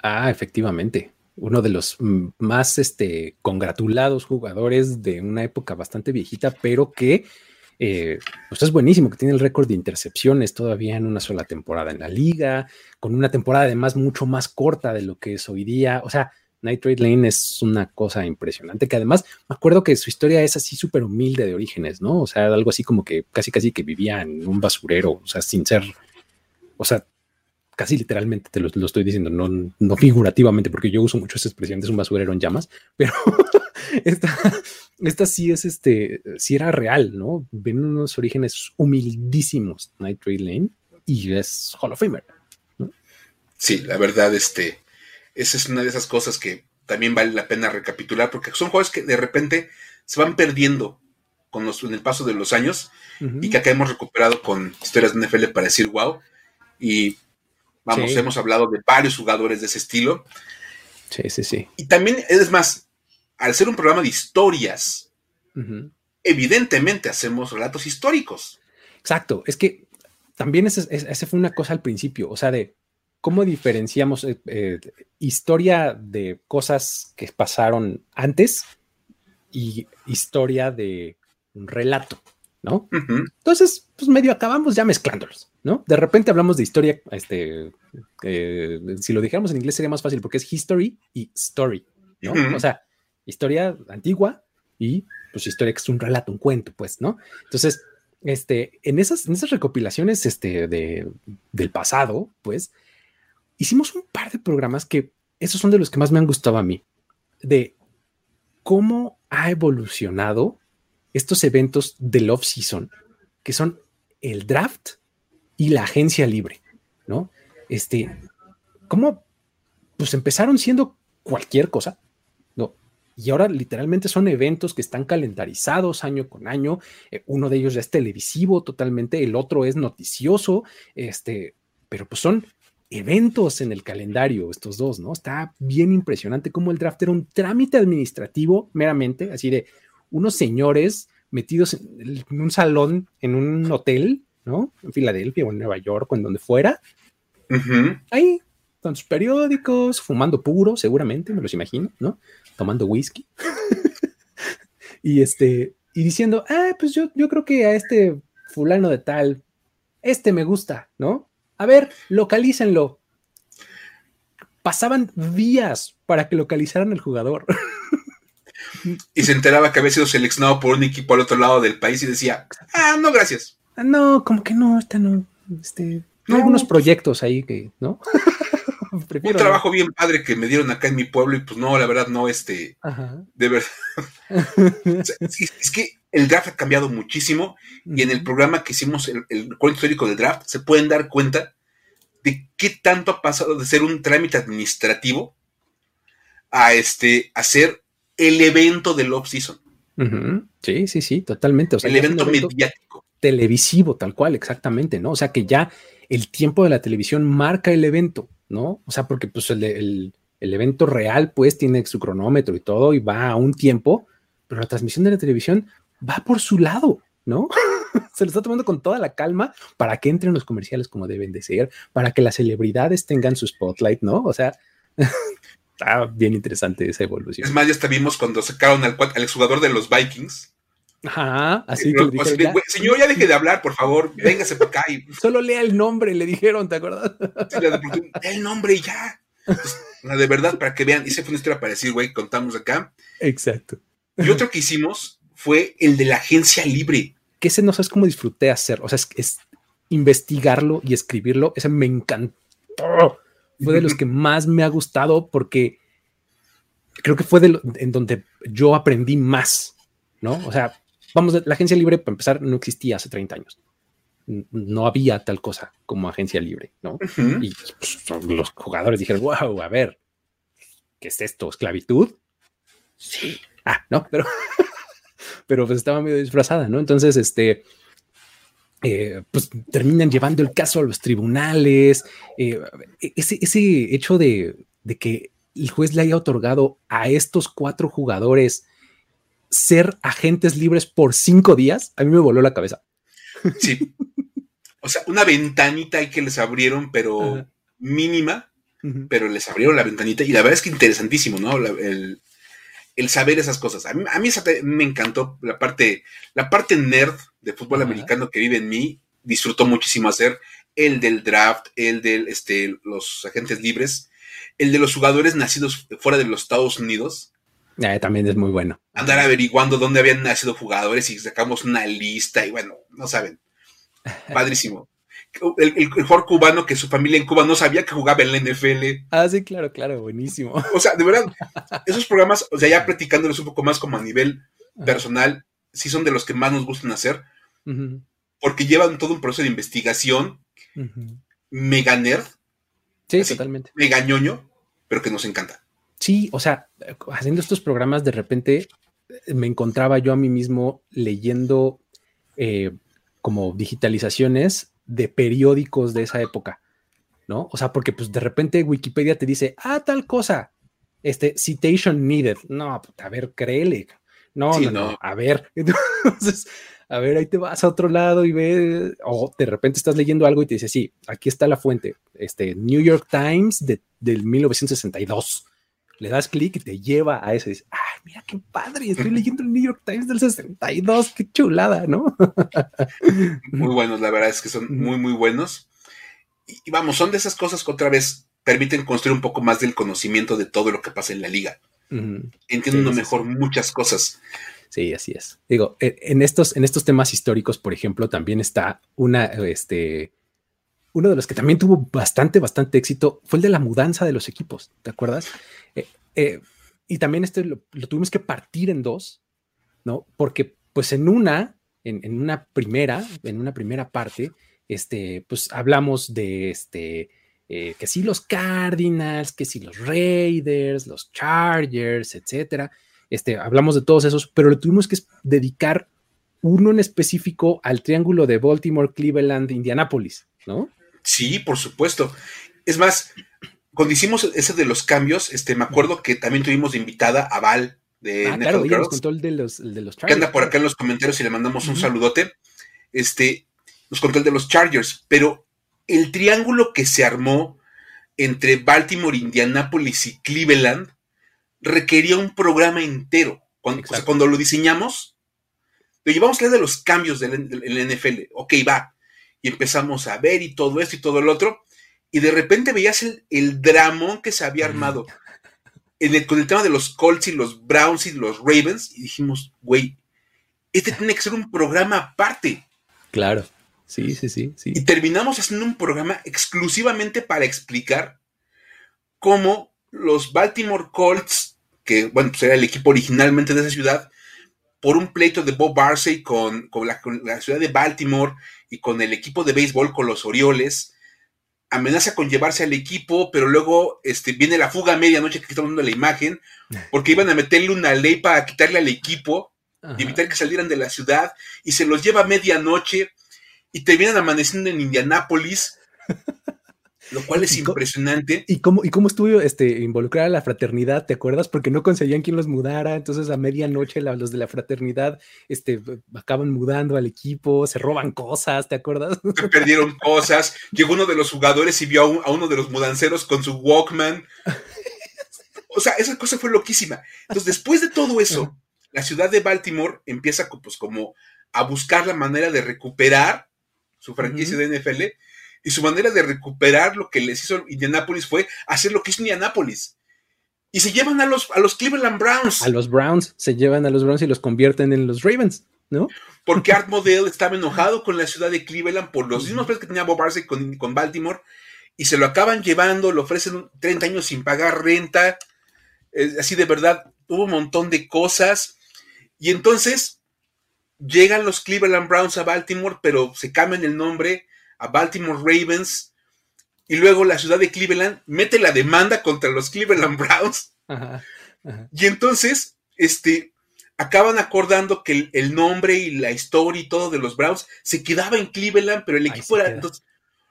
Ah, efectivamente. Uno de los mm, más este, congratulados jugadores de una época bastante viejita, pero que eh, pues es buenísimo, que tiene el récord de intercepciones todavía en una sola temporada en la liga, con una temporada además mucho más corta de lo que es hoy día. O sea, Night Trade Lane es una cosa impresionante, que además me acuerdo que su historia es así súper humilde de orígenes, ¿no? O sea, algo así como que casi casi que vivía en un basurero, o sea, sin ser, o sea, casi literalmente te lo, lo estoy diciendo, no, no figurativamente, porque yo uso mucho esa expresión es un basurero en llamas, pero esta, esta sí es este, sí era real, ¿no? Ven unos orígenes humildísimos, Night Trade Lane, y es Hall of Famer. Sí, la verdad, este, esa es una de esas cosas que también vale la pena recapitular, porque son juegos que de repente se van perdiendo con los, en el paso de los años y que acá hemos recuperado con historias de NFL para decir wow. Y vamos, Sí. hemos hablado de varios jugadores de ese estilo. Sí, sí, sí. Y también, es más, al ser un programa de historias, evidentemente hacemos relatos históricos. Exacto, es que también esa fue una cosa al principio, o sea, de cómo diferenciamos eh, eh, historia de cosas que pasaron antes y historia de un relato, ¿no? Ujú. Entonces, pues medio acabamos ya mezclándolos, ¿no? De repente hablamos de historia, este, eh, si lo dijéramos en inglés sería más fácil porque es history y story, ¿no? Ujú. O sea, historia antigua y pues historia que es un relato, un cuento, pues, ¿no? Entonces, este, en esas, en esas recopilaciones este, de, del pasado, pues, hicimos un par de programas que esos son de los que más me han gustado a mí, de cómo ha evolucionado estos eventos del off-season, que son el draft y la agencia libre, ¿no? Este, cómo pues empezaron siendo cualquier cosa, ¿no? Y ahora literalmente son eventos que están calendarizados año con año. Eh, uno de ellos ya es televisivo totalmente, el otro es noticioso, este, pero pues son eventos en el calendario, estos dos, ¿no? Está bien impresionante cómo el draft era un trámite administrativo meramente, así de unos señores metidos en, un salón, en un hotel, ¿no? En Filadelfia o en Nueva York o en donde fuera, ahí con sus periódicos, fumando puro, seguramente, me los imagino, ¿no? Tomando whisky. y este, y diciendo, ah, pues yo, yo creo que a este fulano de tal, este me gusta, ¿no? A ver, localícenlo. pasaban días para que localizaran el jugador. Y se enteraba que había sido seleccionado por un equipo al otro lado del país y decía, ah, no, gracias. Ah, no, como que no, esta no. Este, hay algunos proyectos ahí que, ¿no? un trabajo bien padre que me dieron acá en mi pueblo y pues no, la verdad no, este, de verdad. es, que el draft ha cambiado muchísimo y en el programa que hicimos, el, el cuento histórico del draft, se pueden dar cuenta de qué tanto ha pasado de ser un trámite administrativo a este, a ser el evento del off-season. Sí, sí, sí, totalmente. el evento, mediático. Televisivo, tal cual, exactamente, ¿no? O sea que ya el tiempo de la televisión marca el evento, ¿no? O sea, porque pues el, evento real pues tiene su cronómetro y todo y va a un tiempo, pero la transmisión de la televisión va por su lado, ¿no? Se lo está tomando con toda la calma para que entren los comerciales como deben de ser, para que las celebridades tengan su spotlight, ¿no? O sea, está bien interesante esa evolución. Es más, ya hasta vimos cuando sacaron al, al exjugador de los Vikings. Ajá, así que le ya. Señor, ya deje de hablar, por favor, véngase para acá. Solo lea el nombre, le dijeron, ¿te acuerdas? Sí, el nombre ya. la de verdad, para que vean, ese fue una historia para decir, güey, contamos acá. Exacto. Y otro que hicimos fue el de la agencia libre. Que ese no sabes cómo disfruté hacer, o sea, es investigarlo y escribirlo, ese me encantó fue de los que más me ha gustado porque creo que fue de en donde yo aprendí más, ¿no? O sea, vamos, la agencia libre, para empezar, no existía hace 30 años. No había tal cosa como agencia libre, ¿no? Y pues, los jugadores dijeron, wow, a ver, ¿qué es esto? ¿Esclavitud? Sí. Ah, no, pero, pero pues estaba medio disfrazada, ¿no? Entonces, este, eh, pues terminan llevando el caso a los tribunales. Eh, ese, ese, hecho de, que el juez le haya otorgado a estos cuatro jugadores ser agentes libres por cinco días, a mí me voló la cabeza. Sí. O sea, una ventanita ahí que les abrieron, pero mínima, pero les abrieron la ventanita y la verdad es que interesantísimo, ¿no? el, el saber esas cosas. A mí, a mí me encantó la parte, la parte nerd de fútbol americano que vive en mí. Disfruto muchísimo hacer el del draft, el de este, los agentes libres, el de los jugadores nacidos fuera de los Estados Unidos. Eh, también es muy bueno. Andar averiguando dónde habían nacido jugadores y sacamos una lista y bueno, no saben. Padrísimo el, el, jugador cubano que su familia en Cuba no sabía que jugaba en la NFL. Ah, sí, claro, claro, buenísimo. O sea, de verdad, esos programas, o sea, ya practicándolos un poco más como a nivel personal, sí son de los que más nos gustan hacer, porque llevan todo un proceso de investigación, mega nerd. Sí, totalmente. Mega ñoño, pero que nos encanta. Sí, o sea, haciendo estos programas, de repente me encontraba yo a mí mismo leyendo eh, como digitalizaciones de periódicos de esa época, ¿no? O sea, porque pues de repente Wikipedia te dice, ah, tal cosa, este, citation needed. No, a ver, créele. No, no, no, a ver. Entonces, a ver, ahí te vas a otro lado y ve, o de repente estás leyendo algo y te dice, sí, aquí está la fuente, este, New York Times de, del 1962 le das clic y te lleva a eso. Y dices, ay, mira qué padre, estoy leyendo el New York Times del 62, qué chulada, ¿no? muy buenos, la verdad es que son muy, muy buenos. Y, vamos, son de esas cosas que otra vez permiten construir un poco más del conocimiento de todo lo que pasa en la liga. Entiendo mejor muchas cosas. Sí, así es. Digo, e, en estos, en estos temas históricos, por ejemplo, también está una, este, uno de los que también tuvo bastante, bastante éxito fue el de la mudanza de los equipos, ¿te acuerdas? Eh, eh, y también este lo, tuvimos que partir en dos, ¿no? Porque pues en una, en, una primera, en una primera parte, este, pues hablamos de este, eh, que sí los Cardinals, que sí los Raiders, los Chargers, etcétera. Este, hablamos de todos esos, pero le tuvimos que dedicar uno en específico al triángulo de Baltimore, Cleveland, Indianapolis, ¿no? Sí, por supuesto. Es más, cuando hicimos ese de los cambios, este, me acuerdo que también tuvimos invitada a Val de ah, claro, nos contó el de los, de los Chargers. Que anda por acá en los comentarios y le mandamos un saludote. Este, nos contó el de los Chargers, pero el triángulo que se armó entre Baltimore, Indianapolis y Cleveland requería un programa entero. Cuando, o sea, cuando lo diseñamos, lo llevamos a de los cambios del, del NFL. Ok, va y empezamos a ver y todo esto y todo el otro. y de repente veías el, el dramón que se había armado en el, con el tema de los Colts y los Browns y los Ravens, y dijimos, güey, este tiene que ser un programa aparte. Claro, sí, sí, sí, sí. Y terminamos haciendo un programa exclusivamente para explicar cómo los Baltimore Colts, que bueno, pues era el equipo originalmente de esa ciudad, por un pleito de Bob Barsey con, la, con la ciudad de Baltimore y con el equipo de béisbol, con los Orioles, amenaza con llevarse al equipo, pero luego este, viene la fuga a medianoche que estamos viendo la imagen, porque iban a meterle una ley para quitarle al equipo y evitar que salieran de la ciudad, y se los lleva a medianoche y terminan amaneciendo en Indianápolis lo cual es impresionante. ¿Y cómo, y cómo estuvo este, involucrada la fraternidad? ¿Te acuerdas? Porque no conseguían quien los mudara, entonces a medianoche los de la fraternidad este, acaban mudando al equipo, se roban cosas, ¿te acuerdas? Se perdieron cosas, llegó uno de los jugadores y vio a, uno de los mudanceros con su Walkman. O sea, esa cosa fue loquísima. Entonces, después de todo eso, la ciudad de Baltimore empieza pues, como a buscar la manera de recuperar su franquicia de NFL y su manera de recuperar lo que les hizo Indianapolis fue hacer lo que es Indianapolis. Y se llevan a los, a los Cleveland Browns. A los Browns, se llevan a los Browns y los convierten en los Ravens, ¿no? Porque Art Modell estaba enojado con la ciudad de Cleveland por los mismos precios que tenía Bob Arce con, con Baltimore y se lo acaban llevando, le ofrecen 30 años sin pagar renta. así de verdad, hubo un montón de cosas. Y entonces llegan los Cleveland Browns a Baltimore, pero se cambian el nombre a Baltimore Ravens y luego la ciudad de Cleveland mete la demanda contra los Cleveland Browns. Y entonces, este, acaban acordando que el, nombre y la historia y todo de los Browns se quedaba en Cleveland, pero el equipo era,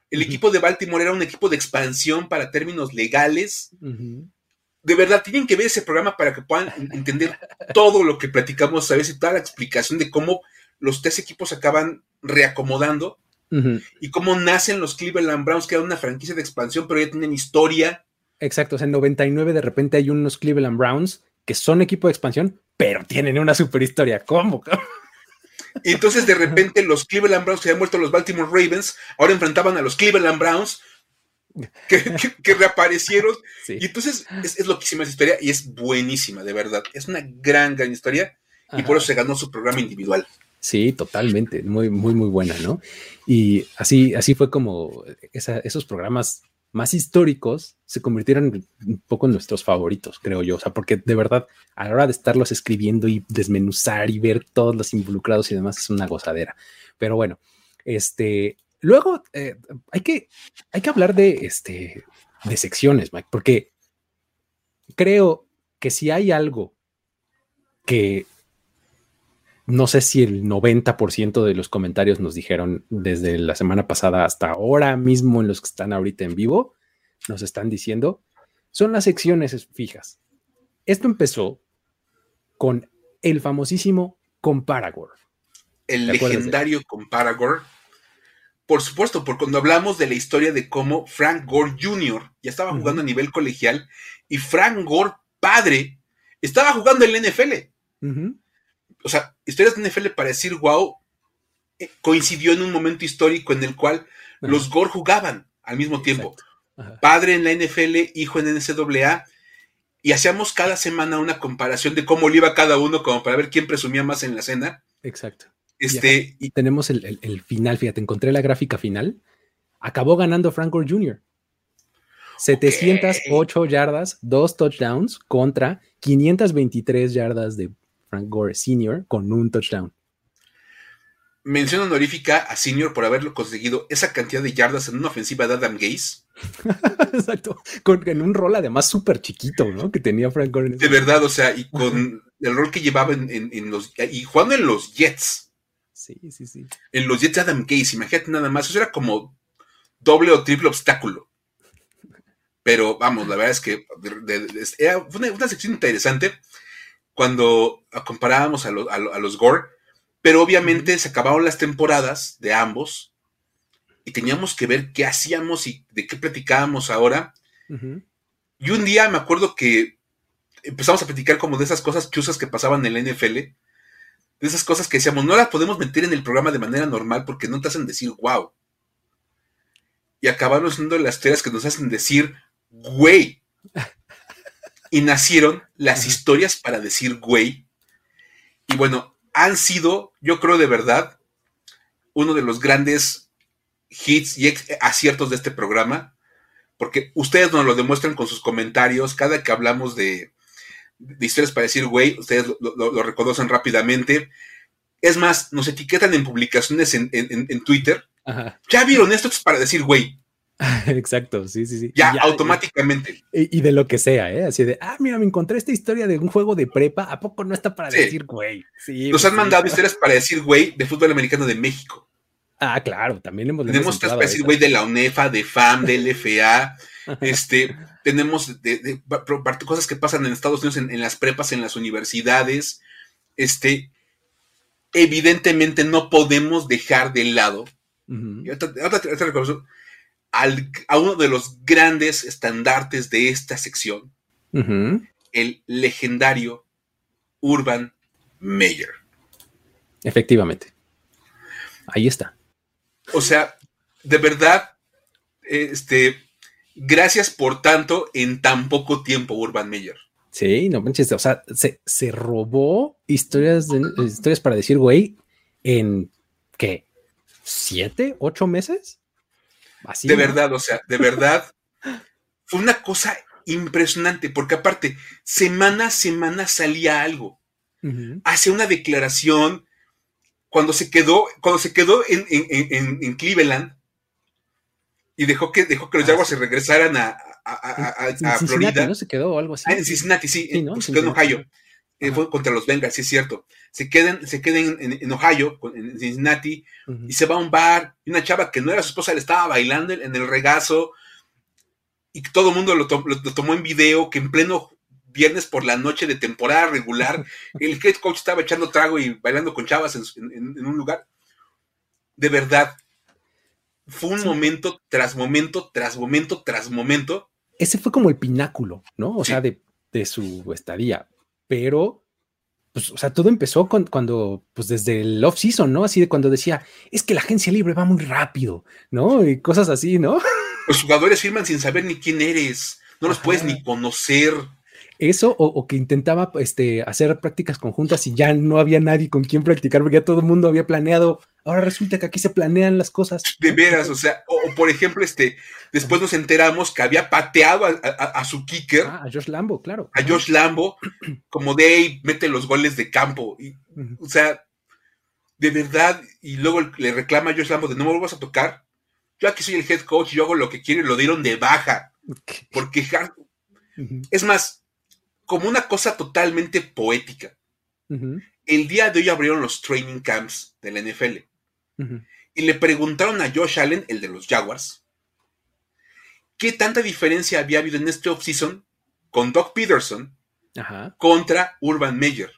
el equipo de Baltimore era un equipo de expansión para términos legales. De verdad, tienen que ver ese programa para que puedan entender todo lo que platicamos a veces y toda la explicación de cómo los tres equipos acaban reacomodando y cómo nacen los Cleveland Browns, que era una franquicia de expansión, pero ya tienen historia. Exacto, o sea, en 99 de repente hay unos Cleveland Browns que son equipo de expansión, pero tienen una super historia. ¿Cómo? Y entonces de repente los Cleveland Browns que habían muerto los Baltimore Ravens, ahora enfrentaban a los Cleveland Browns que, reaparecieron. Y entonces es, es loquísima esa historia y es buenísima, de verdad. Es una gran, gran historia y por eso se ganó su programa individual. Sí, totalmente, muy, muy, muy buena, ¿no? Y así, así fue como esos programas más históricos se convirtieron un poco en nuestros favoritos, creo yo. O sea, porque de verdad, a la hora de estarlos escribiendo y desmenuzar y ver todos los involucrados y demás, es una gozadera. Pero bueno, este, luego eh, hay, que, hay que hablar de, este, de secciones, Mike, porque creo que si hay algo que no sé si el 90% de los comentarios nos dijeron desde la semana pasada hasta ahora mismo en los que están ahorita en vivo, nos están diciendo, son las secciones fijas. Esto empezó con el famosísimo Comparagor. El legendario Comparagor. Por supuesto, por cuando hablamos de la historia de cómo Frank Gore Jr. ya estaba jugando a nivel colegial y Frank Gore padre estaba jugando en la NFL o sea, historias de NFL para decir wow, eh, coincidió en un momento histórico en el cual los Gore jugaban al mismo tiempo. Padre en la NFL, hijo en NCAA, y hacíamos cada semana una comparación de cómo le iba cada uno, como para ver quién presumía más en la cena. Exacto. Este, y tenemos el, final, fíjate, encontré la gráfica final. Acabó ganando Frank Gore Jr. 708 yardas, dos touchdowns contra 523 yardas de Frank Gore Sr. con un touchdown. Mención honorífica a Senior por haberlo conseguido esa cantidad de yardas en una ofensiva de Adam Gaze. Exacto. Con, en un rol además súper chiquito, ¿no? Que tenía Frank Gore. De verdad, o sea, y con el rol que llevaba en, los. Y jugando en los Jets. Sí, sí, sí. En los Jets de Adam Gaze, imagínate nada más. Eso era como doble o triple obstáculo. Pero vamos, la verdad es que era una sección interesante cuando comparábamos a, los Gore, pero obviamente se acabaron las temporadas de ambos y teníamos que ver qué hacíamos y de qué platicábamos ahora. Y un día me acuerdo que empezamos a platicar como de esas cosas chusas que pasaban en la NFL, de esas cosas que decíamos, no las podemos meter en el programa de manera normal porque no te hacen decir wow. y acabaron siendo las historias que nos hacen decir, güey. Y nacieron las historias para decir, güey. Y bueno, han sido, yo creo de verdad, uno de los grandes hits y aciertos de este programa, porque ustedes nos lo demuestran con sus comentarios, cada que hablamos de, historias para decir, güey, ustedes lo, reconocen rápidamente. Es más, nos etiquetan en publicaciones en, Twitter. Ya vieron esto, es para decir, güey. Exacto, sí, sí, sí. Ya, automáticamente. Y, de lo que sea, ¿eh? Así de, ah, mira, me encontré esta historia de un juego de prepa, ¿a poco no está para decir, güey? Sí, Nos han mandado historias para decir, güey, de fútbol americano de México. Ah, claro, también hemos Tenemos historias para decir, güey, de la UNEFA, de FAM, de LFA. este, tenemos de, cosas que pasan en Estados Unidos, en, las prepas, en las universidades. Este, evidentemente no podemos dejar de lado. A uno de los grandes estandartes de esta sección, el legendario Urban Meyer. Efectivamente. Ahí está. O sea, de verdad, este, gracias por tanto en tan poco tiempo, Urban Meyer. Sí, no manches, o sea, se, robó historias, historias para decir, güey, en ¿qué? ¿Siete, ocho meses? Así, de verdad, o sea, de verdad, fue una cosa impresionante, porque aparte, semana a semana salía algo. Hacía una declaración, cuando se quedó, cuando se quedó en, Cleveland y dejó que, dejó que los Jaguars se regresaran a, a, Florida. ¿no? Se quedó algo así. Ah, en Cincinnati, sí, quedó en Ohio. Eh, fue contra los Bengals, sí es cierto. Se quedan, se queden en, Ohio, en Cincinnati, y se va a un bar, y una chava que no era su esposa le estaba bailando en el regazo, y todo el mundo lo, lo, tomó en video, que en pleno viernes por la noche de temporada regular, el head coach estaba echando trago y bailando con chavas en, un lugar. De verdad, fue un momento tras momento, tras momento, tras momento. Ese fue como el pináculo, ¿no? O sea, de, su estadía. Pero, pues, o sea, todo empezó cuando, pues desde el off-season, ¿no? Así de cuando decía, es que la agencia libre va muy rápido, ¿no? Y cosas así, ¿no? Los jugadores firman sin saber ni quién eres, no los puedes ni conocer. Eso o, que intentaba este, hacer prácticas conjuntas y ya no había nadie con quien practicar porque ya todo el mundo había planeado. Ahora resulta que aquí se planean las cosas. De veras, o sea, o, por ejemplo, este, después nos enteramos que había pateado a, su kicker. Ah, a Josh Lambo, claro. A Josh Lambo, como de mete los goles de campo. Y, O sea, de verdad, y luego le reclama a Josh Lambo de no me vuelvas a tocar. Yo aquí soy el head coach, yo hago lo que quiero y lo dieron de baja. Porque, es más, como una cosa totalmente poética. El día de hoy abrieron los training camps de la NFL y le preguntaron a Josh Allen, el de los Jaguars, qué tanta diferencia había habido en este offseason con Doc Peterson contra Urban Meyer.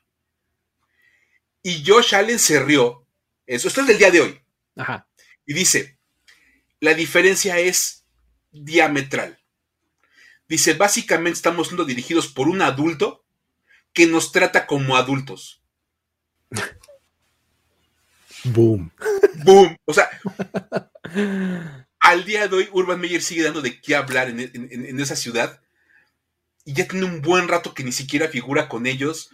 Y Josh Allen se rió. Eso, esto es del día de hoy. Y dice, la diferencia es diametral. Dice, básicamente estamos siendo dirigidos por un adulto que nos trata como adultos. Boom. Boom. O sea, al día de hoy Urban Meyer sigue dando de qué hablar en, esa ciudad y ya tiene un buen rato que ni siquiera figura con ellos.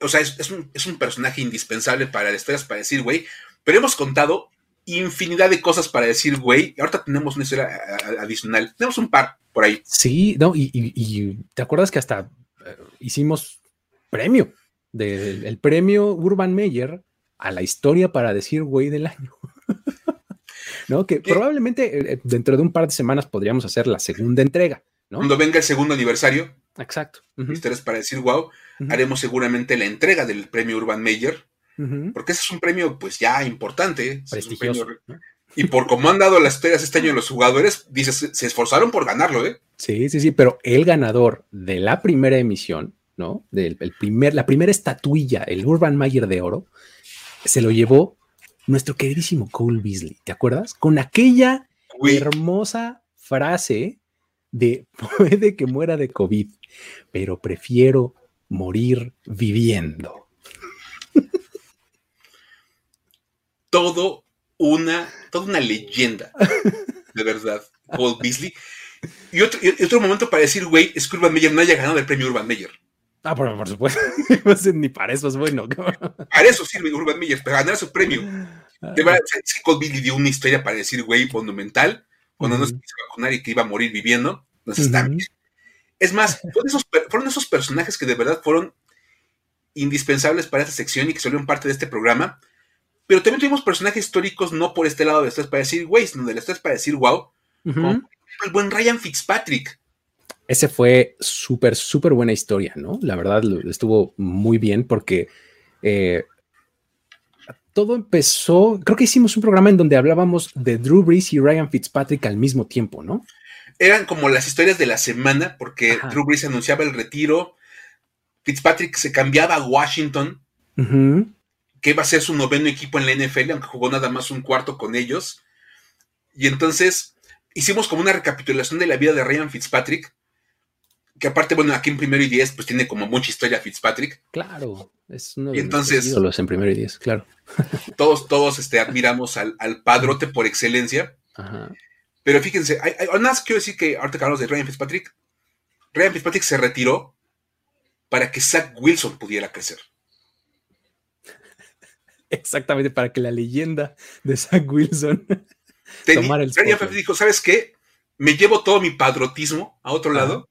O sea, es, un, es un, personaje indispensable para las historias para decir, güey, pero hemos contado infinidad de cosas para decir, güey, y ahorita tenemos una historia adicional. Tenemos un par por ahí. Sí, no, y, te acuerdas que hasta eh, hicimos premio, del el premio Urban Meyer a la historia para decir güey del año. ¿No? Que probablemente eh, eh, dentro de un par de semanas podríamos hacer la segunda entrega, ¿no? Cuando venga el segundo aniversario. Exacto. Historias para decir wow, haremos seguramente la entrega del premio Urban Meyer porque ese es un premio, pues ya importante. Prestigioso. Y por cómo han dado las historias este año los jugadores, dices, se esforzaron por ganarlo, ¿eh? Sí, sí, sí, pero el ganador de la primera emisión, ¿no? Del primer, la primera estatuilla, el Urban Mayer de oro, se lo llevó nuestro queridísimo Cole Beasley, ¿te acuerdas? Con aquella hermosa frase de puede que muera de COVID, pero prefiero morir viviendo. todo una, toda una leyenda. de verdad. Paul Beasley. Y otro, otro momento para decir, güey, es que Urban Meyer no haya ganado el premio Urban Meyer. Ah, por, por supuesto. Ni para eso es bueno. Para eso sirve Urban Meyer, para ganar su premio. De verdad, es que Paul Beasley dio una historia para decir, güey, monumental, cuando no se quiso vacunar y que iba a morir viviendo. Entonces está bien. Es más, fueron esos, fueron esos personajes que de verdad fueron indispensables para esta sección y que salieron parte de este programa. Pero también tuvimos personajes históricos no por este lado de estrés para decir, güey, sino del estrés para decir, wow. el buen Ryan Fitzpatrick. Ese fue súper, súper buena historia, ¿no? La verdad estuvo muy bien porque eh, todo empezó, creo que hicimos un programa en donde hablábamos de Drew Brees y Ryan Fitzpatrick al mismo tiempo, ¿no? Eran como las historias de la semana porque Drew Brees anunciaba el retiro, Fitzpatrick se cambiaba a Washington, que iba a ser su noveno equipo en la NFL, aunque jugó nada más un cuarto con ellos. Y entonces hicimos como una recapitulación de la vida de Ryan Fitzpatrick, que aparte, bueno, aquí en primero y diez, pues tiene como mucha historia Fitzpatrick. Claro, es uno de y entonces, ídolos en primero y diez, claro. Todos, todos este, admiramos al, padrote por excelencia. Pero fíjense, hay, hay, nada más quiero decir que ahorita que hablamos de Ryan Fitzpatrick, Ryan Fitzpatrick se retiró para que Zach Wilson pudiera crecer. Exactamente, para que la leyenda de Zach Wilson tomara el dijo, ¿sabes qué? Me llevo todo mi padrotismo a otro lado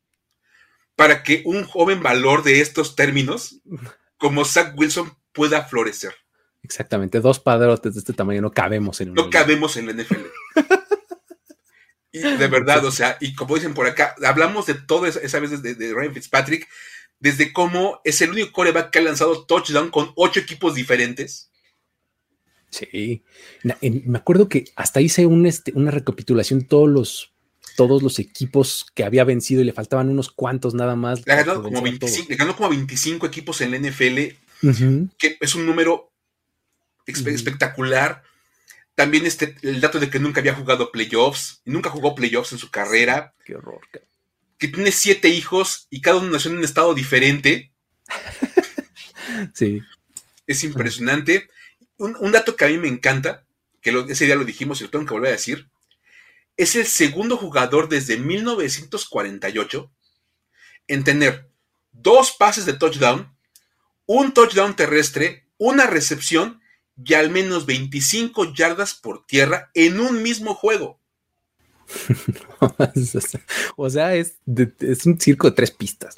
para que un joven valor de estos términos como Zach Wilson pueda florecer. Exactamente, dos padrotes de este tamaño no cabemos en No cabemos en la NFL. y de verdad, o sea, y como dicen por acá, hablamos de todo esa vez de, de Ryan Fitzpatrick, desde cómo es el único coreback que ha lanzado touchdown con ocho equipos diferentes. Sí, me acuerdo que hasta hice este, una recapitulación de todos los, todos los equipos que había vencido y le faltaban unos cuantos nada más. Le ganó, como 25, equipos en la NFL, que es un número espectacular. También este, el dato de que nunca había jugado playoffs, nunca jugó playoffs en su carrera. Qué horror que tiene siete hijos y cada uno nació en un estado diferente. sí. Es impresionante. Un, dato que a mí me encanta, que ese día lo dijimos y lo tengo que volver a decir, es el segundo jugador desde 1948 en tener dos pases de touchdown, un touchdown terrestre, una recepción y al menos 25 yardas por tierra en un mismo juego. o sea, es, un circo de tres pistas.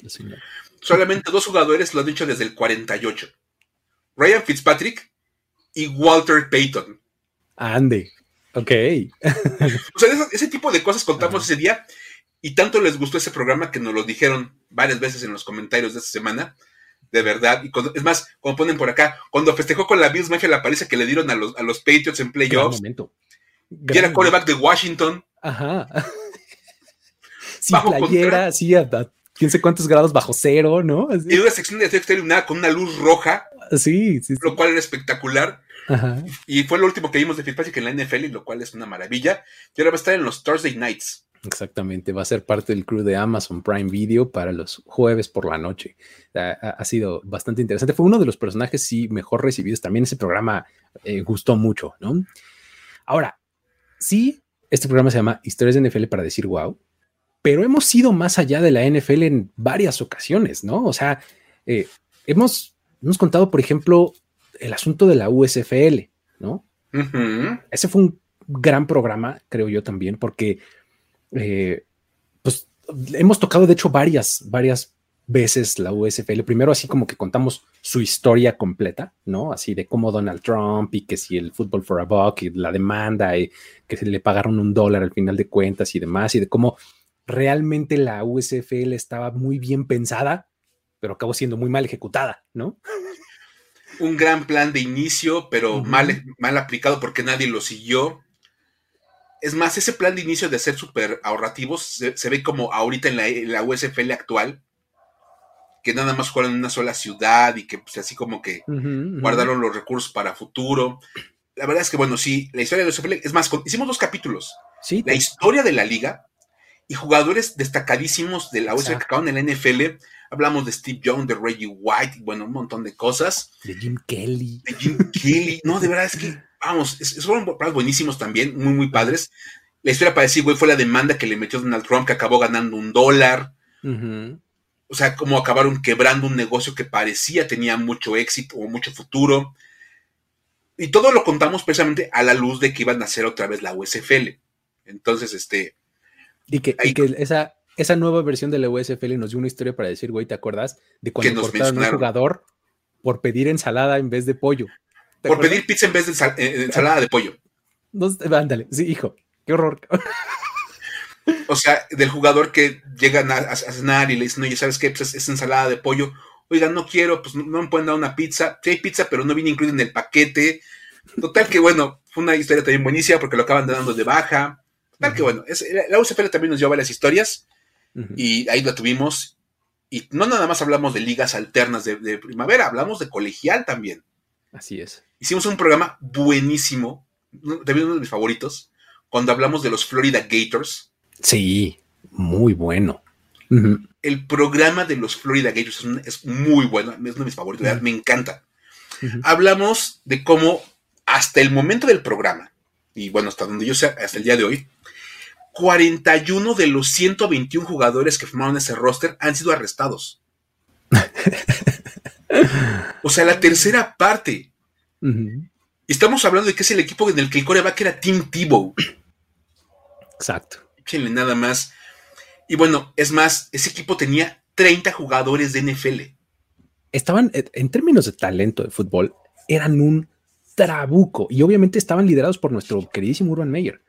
Solamente dos jugadores lo han dicho desde el 48. Ryan Fitzpatrick y Walter Payton. Ande. Ok. o sea, ese, tipo de cosas contamos ese día y tanto les gustó ese programa que nos lo dijeron varias veces en los comentarios de esta semana. De verdad. Y es más, como ponen por acá, cuando festejó con la Bills Mafia la paliza que le dieron a los, a los Patriots en playoffs. Y era quarterback de Washington. Ajá. Sin playera, sí, a, quién sé cuántos grados bajo cero, ¿no? Y una sección de exterior con una luz roja. Sí, sí, Lo cual era espectacular. Ajá. Y fue lo último que vimos de Fitzpatrick en la NFL, y lo cual es una maravilla. Y ahora va a estar en los Thursday Nights. Exactamente, va a ser parte del crew de Amazon Prime Video para los jueves por la noche. Ha, sido bastante interesante. Fue uno de los personajes, sí, mejor recibidos. También ese programa eh, gustó mucho, ¿no? Ahora, sí, este programa se llama Historias de NFL para decir wow, pero hemos ido más allá de la NFL en varias ocasiones, ¿no? O sea, eh, hemos, hemos contado, por ejemplo, el asunto de la USFL, ¿no? Ese fue un gran programa, creo yo también, porque eh, pues hemos tocado, de hecho, varias, varias veces la USFL. Primero, así como que contamos su historia completa, ¿no? Así de cómo Donald Trump y que si el fútbol for a buck y la demanda y que se le pagaron un dólar al final de cuentas y demás, y de cómo realmente la USFL estaba muy bien pensada, pero acabó siendo muy mal ejecutada, ¿no? Un gran plan de inicio, pero mal, mal aplicado porque nadie lo siguió. Es más, ese plan de inicio de ser súper ahorrativos se, ve como ahorita en la, en la USFL actual, que nada más jugaron en una sola ciudad y que pues, así como que guardaron los recursos para futuro. La verdad es que, bueno, sí, la historia de los es más, hicimos dos capítulos. Sí, la historia de la liga y jugadores destacadísimos de la USF que acaban en la NFL. Hablamos de Steve Young, de Reggie White, bueno, un montón de cosas. De Jim Kelly. De Jim Kelly. No, de verdad es que, vamos, es, fueron buenísimos también, muy, muy padres. La historia para decir, güey, fue la demanda que le metió Donald Trump, que acabó ganando un dólar. O sea, cómo acabaron quebrando un negocio que parecía tenía mucho éxito o mucho futuro. Y todo lo contamos precisamente a la luz de que iban a hacer otra vez la USFL. Entonces, este. Y que, esa, esa nueva versión de la USFL nos dio una historia para decir, güey, ¿te acuerdas de cuando cortaron un jugador por pedir ensalada en vez de pollo? Por pedir pizza en vez de eh, ensalada de pollo. No, ándale, sí, hijo, qué horror. O sea, del jugador que llegan a, cenar y le dicen, oye, ¿sabes qué? Pues es, ensalada de pollo. Oigan, no quiero, pues no, me pueden dar una pizza. Sí hay pizza, pero no viene incluida en el paquete. Total que, bueno, fue una historia también buenísima porque lo acaban dando de baja. Total que, bueno, la UCFL también nos dio varias historias y ahí la tuvimos. Y no nada más hablamos de ligas alternas de, de primavera, hablamos de colegial también. Así es. Hicimos un programa buenísimo, también uno de mis favoritos, cuando hablamos de los Florida Gators. Sí, muy bueno. El programa de los Florida Gators es, muy bueno, es uno de mis favoritos, me encanta. Hablamos de cómo hasta el momento del programa, y bueno, hasta donde yo sé, hasta el día de hoy, 41 de los 121 jugadores que formaron ese roster han sido arrestados. o sea, la tercera parte. Estamos hablando de que es el equipo en el que el coreback era Tim Tebow. Exacto. Échenle nada más. Y bueno, es más, ese equipo tenía 30 jugadores de NFL. Estaban, eh, en términos de talento de fútbol, eran un trabuco y obviamente estaban liderados por nuestro queridísimo Urban Meyer.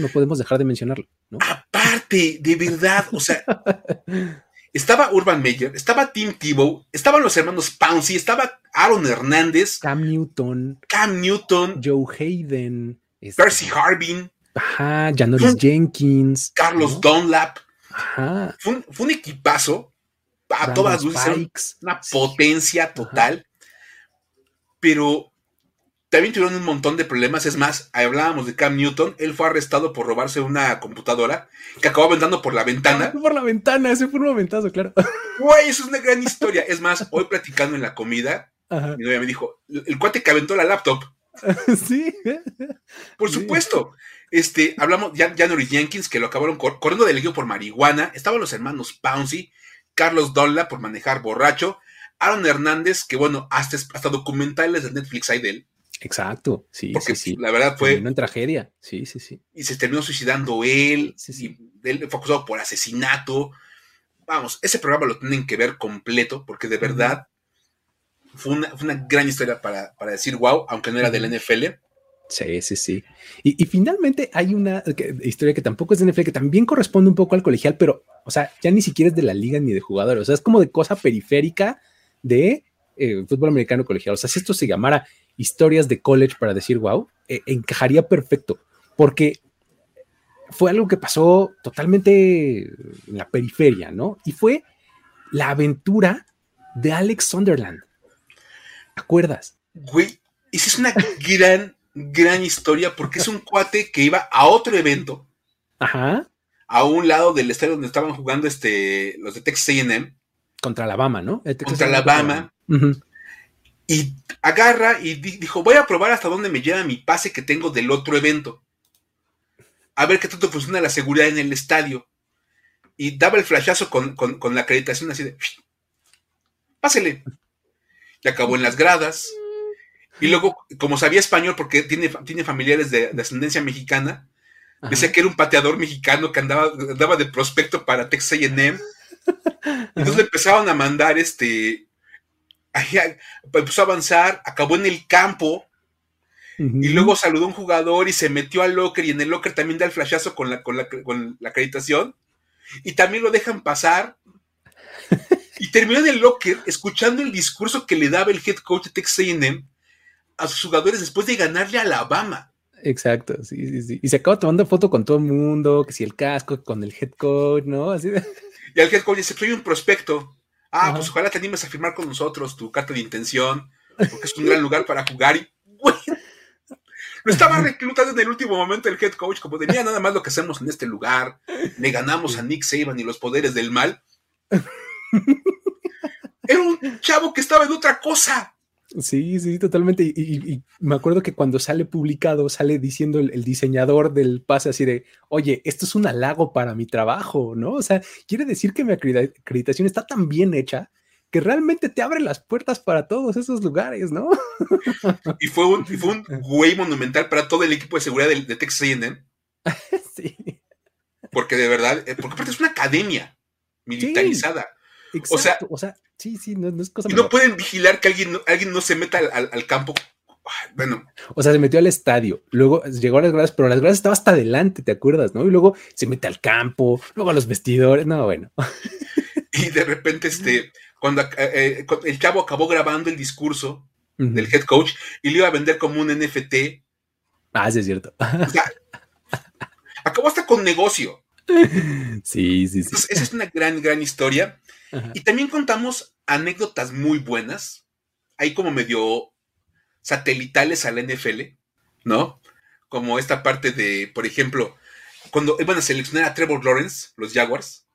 No, podemos dejar de mencionarlo. Aparte, de verdad, o sea, estaba Urban Meyer, estaba Tim Tebow, estaban los hermanos Pouncy, estaba Aaron Hernández, Cam Newton, Cam Newton, Joe Hayden, este, Percy Harbin, ajá, Janoris Jenkins, Carlos Dunlap. Ajá. Fue, un, equipazo a todas luces, una potencia total. Pero también tuvieron un montón de problemas. Es más, hablábamos de Cam Newton. Él fue arrestado por robarse una computadora que acabó aventando por la ventana. Por la ventana, ese fue un momentazo, claro. Güey, eso es una gran historia. Es más, hoy platicando en la comida, mi novia me dijo: el cuate que aventó la laptop. sí. Por supuesto. Este, hablamos ya January Jenkins, que lo acabaron corriendo del equipo por marihuana. Estaban los hermanos Pouncy, Carlos Dolla por manejar borracho. Aaron Hernández, que bueno, hasta, hasta documentales de Netflix hay de él. Exacto, sí, sí, sí. La verdad fue. en tragedia, sí, sí, sí. Y se terminó suicidando él, sí, él fue acusado por asesinato. Vamos, ese programa lo tienen que ver completo, porque de verdad fue, una, gran historia para, decir wow, aunque no era del NFL. Sí, sí, sí. Y, finalmente hay una historia que tampoco es de NFL, que también corresponde un poco al colegial, pero, o sea, ya ni siquiera es de la liga ni de jugadores, o sea, es como de cosa periférica de eh, fútbol americano colegial. O sea, si esto se llamara historias de college para decir wow, eh, encajaría perfecto, porque fue algo que pasó totalmente en la periferia, ¿no? Y fue la aventura de Alex Sunderland. ¿Te acuerdas? Güey, esa es una gran, gran historia porque es un cuate que iba a otro evento. Ajá. A un lado del estadio donde estaban jugando este, los de Texas AM. Contra Alabama, ¿no? Contra Alabama. Y agarra y dijo, voy a probar hasta dónde me lleva mi pase que tengo del otro evento. A ver qué tanto funciona la seguridad en el estadio. Y daba el flashazo con, la acreditación así de, pásele. Y acabó en las gradas. Y luego, como sabía español, porque tiene, tiene familiares de, ascendencia mexicana, decía que era un pateador mexicano que andaba, andaba de prospecto para Texas AM. Entonces le empezaban a mandar este empezó a avanzar, acabó en el campo. Y luego saludó a un jugador y se metió al locker y en el locker también da el flashazo con la, con la, acreditación. Y también lo dejan pasar. y terminó en el locker escuchando el discurso que le daba el head coach de Texas AM a sus jugadores después de ganarle a Alabama. Exacto, sí, sí, sí. Y se acaba tomando foto con todo el mundo, que si el casco, con el head coach, ¿no? Así Y el head coach dice, soy un prospecto. Ah, pues ojalá te animes a firmar con nosotros tu carta de intención, porque es un gran lugar para jugar. Y, güey, lo estaba reclutando en el último momento el head coach, como tenía nada más lo que hacemos en este lugar. Le ganamos a Nick Saban y los poderes del mal. Era un chavo que estaba en otra cosa. Sí, sí, totalmente. Y, me acuerdo que cuando sale publicado, sale diciendo el, diseñador del pase así de, oye, esto es un halago para mi trabajo, ¿no? O sea, quiere decir que mi acreditación está tan bien hecha que realmente te abre las puertas para todos esos lugares, ¿no? Y fue un, fue un güey monumental para todo el equipo de seguridad de, de Texas A&M. sí. Porque de verdad, eh, porque aparte es una academia militarizada. o sea, o sea, sí, sí, no, es cosa. Y no pueden vigilar que alguien, alguien no se meta al, campo. Bueno. O sea, se metió al estadio, luego llegó a las gradas, pero las gradas estaba hasta adelante, ¿te acuerdas? ¿No? Y luego se mete al campo, luego a los vestidores, no, bueno. Y de repente, este, cuando eh, eh, el chavo acabó grabando el discurso del head coach y le iba a vender como un NFT. Ah, sí, es cierto. O sea, acabó hasta con negocio. Sí, sí, sí. esa es una gran, gran historia. Y también contamos anécdotas muy buenas, ahí como medio satelitales a la NFL, ¿no? Como esta parte de, por ejemplo, cuando iban a seleccionar a Trevor Lawrence, los Jaguars.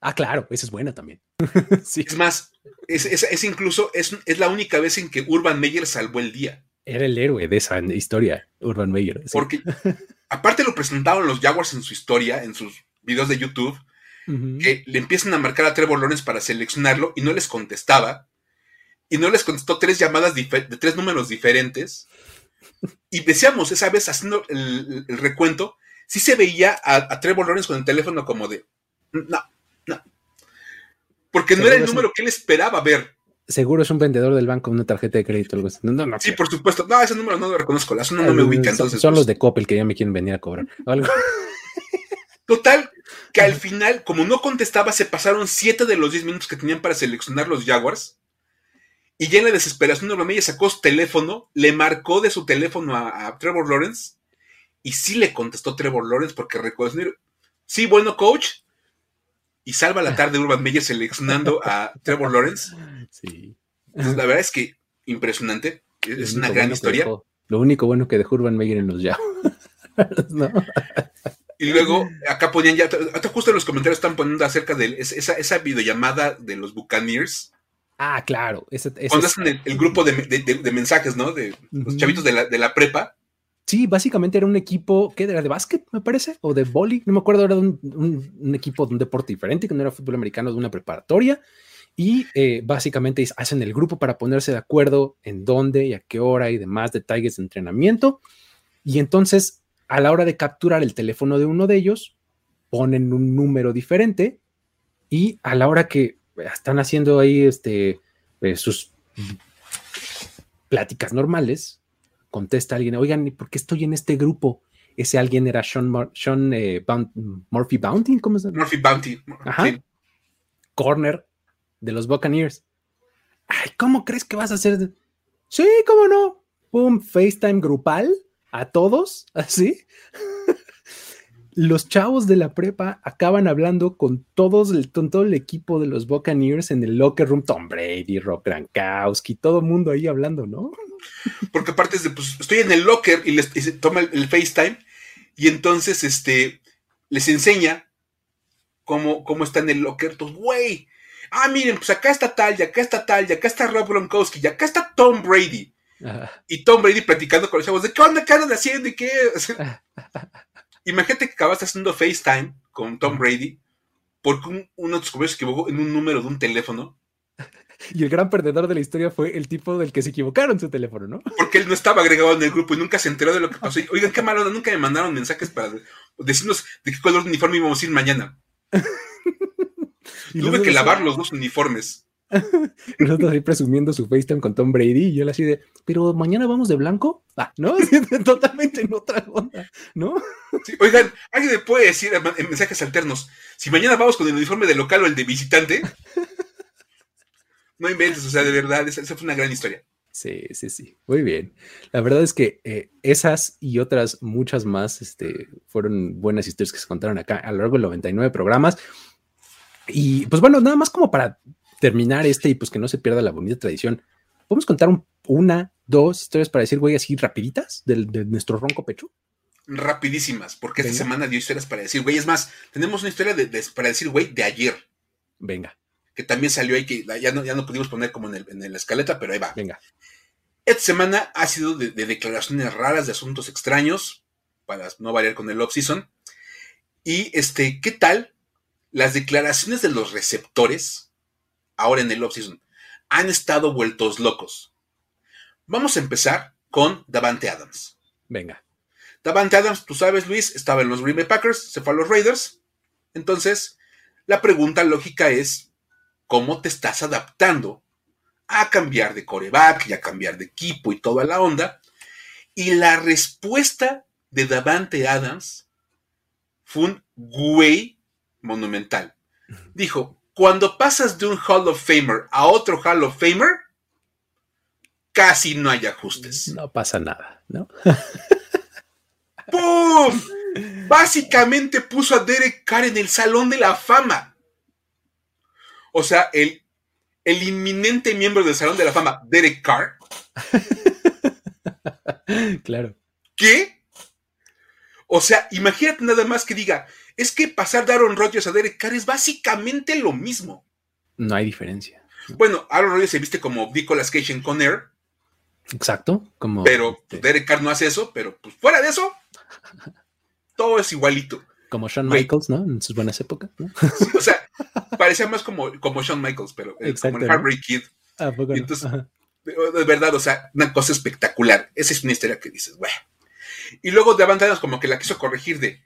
Ah, claro, esa es buena también. Es más, es, incluso, es, es, la única vez en que Urban Meyer salvó el día. Era el héroe de esa historia, Urban Meyer. Porque aparte lo presentaron los Jaguars en su historia, en sus videos de YouTube, que le empiezan a marcar a Trevor Lawrence para seleccionarlo y no les contestaba. Y no les contestó tres llamadas de tres números diferentes. Y decíamos, esa vez haciendo el, recuento, sí se veía a, Trevor Lawrence con el teléfono como de, no, no. Porque no era el número que él esperaba ver. Seguro es un vendedor del banco, una tarjeta de crédito, algo así. sí, por supuesto. No, ese número no lo reconozco, no me ubica. Entonces, son, los pues. de Coppel que ya me quieren venir a cobrar. Total, que al final, como no contestaba, se pasaron siete de los diez minutos que tenían para seleccionar los Jaguars. Y ya en la desesperación, ella sacó su teléfono, le marcó de su teléfono a, Trevor Lawrence. Y sí le contestó Trevor Lawrence porque reconoció, sí, bueno, coach. Y salva la tarde Urban Meyer seleccionando a Trevor Lawrence. Sí. la verdad es que impresionante. Es una gran historia. lo único bueno que dejó Urban Meyer en los Jaguars. ¿no? Y luego acá ponían ya, hasta justo en los comentarios están poniendo acerca de esa, esa videollamada de los Buccaneers. Ah, claro. Cuando hacen el, grupo de, mensajes, ¿no? De los chavitos de la, prepa. Sí, básicamente era un equipo, ¿qué era? ¿De básquet, me parece? ¿O de boli? No me acuerdo, era un, un, equipo de un deporte diferente, que no era fútbol americano, de una preparatoria. Y eh, básicamente hacen el grupo para ponerse de acuerdo en dónde y a qué hora y demás detalles de entrenamiento. Y entonces a la hora de capturar el teléfono de uno de ellos, ponen un número diferente y a la hora que están haciendo ahí este, eh, sus pláticas normales, contesta alguien, oigan, ¿por qué estoy en este grupo? Ese alguien era Sean, eh, Murphy Bounty, ¿cómo se llama? Murphy Bounty. Ajá. Corner de los Buccaneers. Ay, ¿cómo crees que vas a hacer? Sí, ¿cómo no? Pum, FaceTime grupal a todos, así. los chavos de la prepa acaban hablando con, todos el, todo el equipo de los Buccaneers en el locker room, Tom Brady, Rob Gronkowski, todo el mundo ahí hablando, ¿no? Porque aparte de, pues, estoy en el locker y les toma el, FaceTime y entonces este, les enseña cómo, cómo está en el locker. Entonces, güey, ah, miren, pues acá está tal, y acá está tal, y acá está Rob Gronkowski, y acá está Tom Brady. Y Tom Brady platicando con los chavos de qué onda, qué andan haciendo y qué. Imagínate que acabaste haciendo FaceTime con Tom Brady porque uno de tus compañeros se equivocó en un número de un teléfono. Y el gran perdedor de la historia fue el tipo del que se equivocaron su teléfono, ¿no? Porque él no estaba agregado en el grupo y nunca se enteró de lo que pasó. Oigan, qué malo, nunca me mandaron mensajes para decirnos de qué color de uniforme íbamos a ir mañana. Tuve que lavar los dos uniformes. Nosotros ahí presumiendo su FaceTime con Tom Brady y él así de, pero mañana vamos de blanco. Ah, ¿no? Totalmente en otra onda, ¿no? oigan, alguien me puede decir en mensajes alternos, si mañana vamos con el uniforme de local o el de visitante, no inventes, o sea, de verdad, esa, fue una gran historia. Sí, sí, sí, muy bien. La verdad es que eh, esas y otras muchas más este, fueron buenas historias que se contaron acá a lo largo de 99 programas. Y pues bueno, nada más como para terminar este y pues que no se pierda la bonita tradición, ¿podemos contar una, dos historias para decir, güey, así rapiditas de, nuestro ronco pecho? Rapidísimas, porque esta semana dio historias para decir, güey, es más, tenemos una historia de, para decir, güey, de ayer. Venga. Que también salió ahí, que ya no, ya no pudimos poner como en, el, en la escaleta, pero ahí va. Venga. Esta semana ha sido de, declaraciones raras de asuntos extraños, para no variar con el off-season. Y este, ¿qué tal las declaraciones de los receptores ahora en el off-season? Han estado vueltos locos. Vamos a empezar con Davante Adams. Venga. Davante Adams, tú sabes, Luis, estaba en los Green Bay Packers, se fue a los Raiders. Entonces, la pregunta lógica es, ¿cómo te estás adaptando a cambiar de coreback y a cambiar de equipo y toda la onda? Y la respuesta de Davante Adams fue un güey monumental. Dijo, cuando pasas de un Hall of Famer a otro Hall of Famer, casi no hay ajustes. No pasa nada, ¿no? ¡Pum! Básicamente puso a Derek Carr en el Salón de la Fama. O sea, el, el inminente miembro del Salón de la Fama, Derek Carr. claro. ¿Qué? O sea, imagínate nada más que diga, es que pasar de Aaron Rodgers a Derek Carr es básicamente lo mismo. No hay diferencia. Bueno, Aaron Rodgers se viste como Nicolas Cage en Con Exacto. Como pero este Derek Carr no hace eso, pero pues fuera de eso, todo es igualito. Como Shawn Michaels, ¿no? En sus buenas épocas, ¿no? o sea, parecía más como, como Shawn Michaels, pero eh, como el Heartbreak Kid. Ah, poco entonces, de, verdad, o sea, una cosa espectacular. Esa es una historia que dices, bueno. Y luego de Adams como que la quiso corregir de,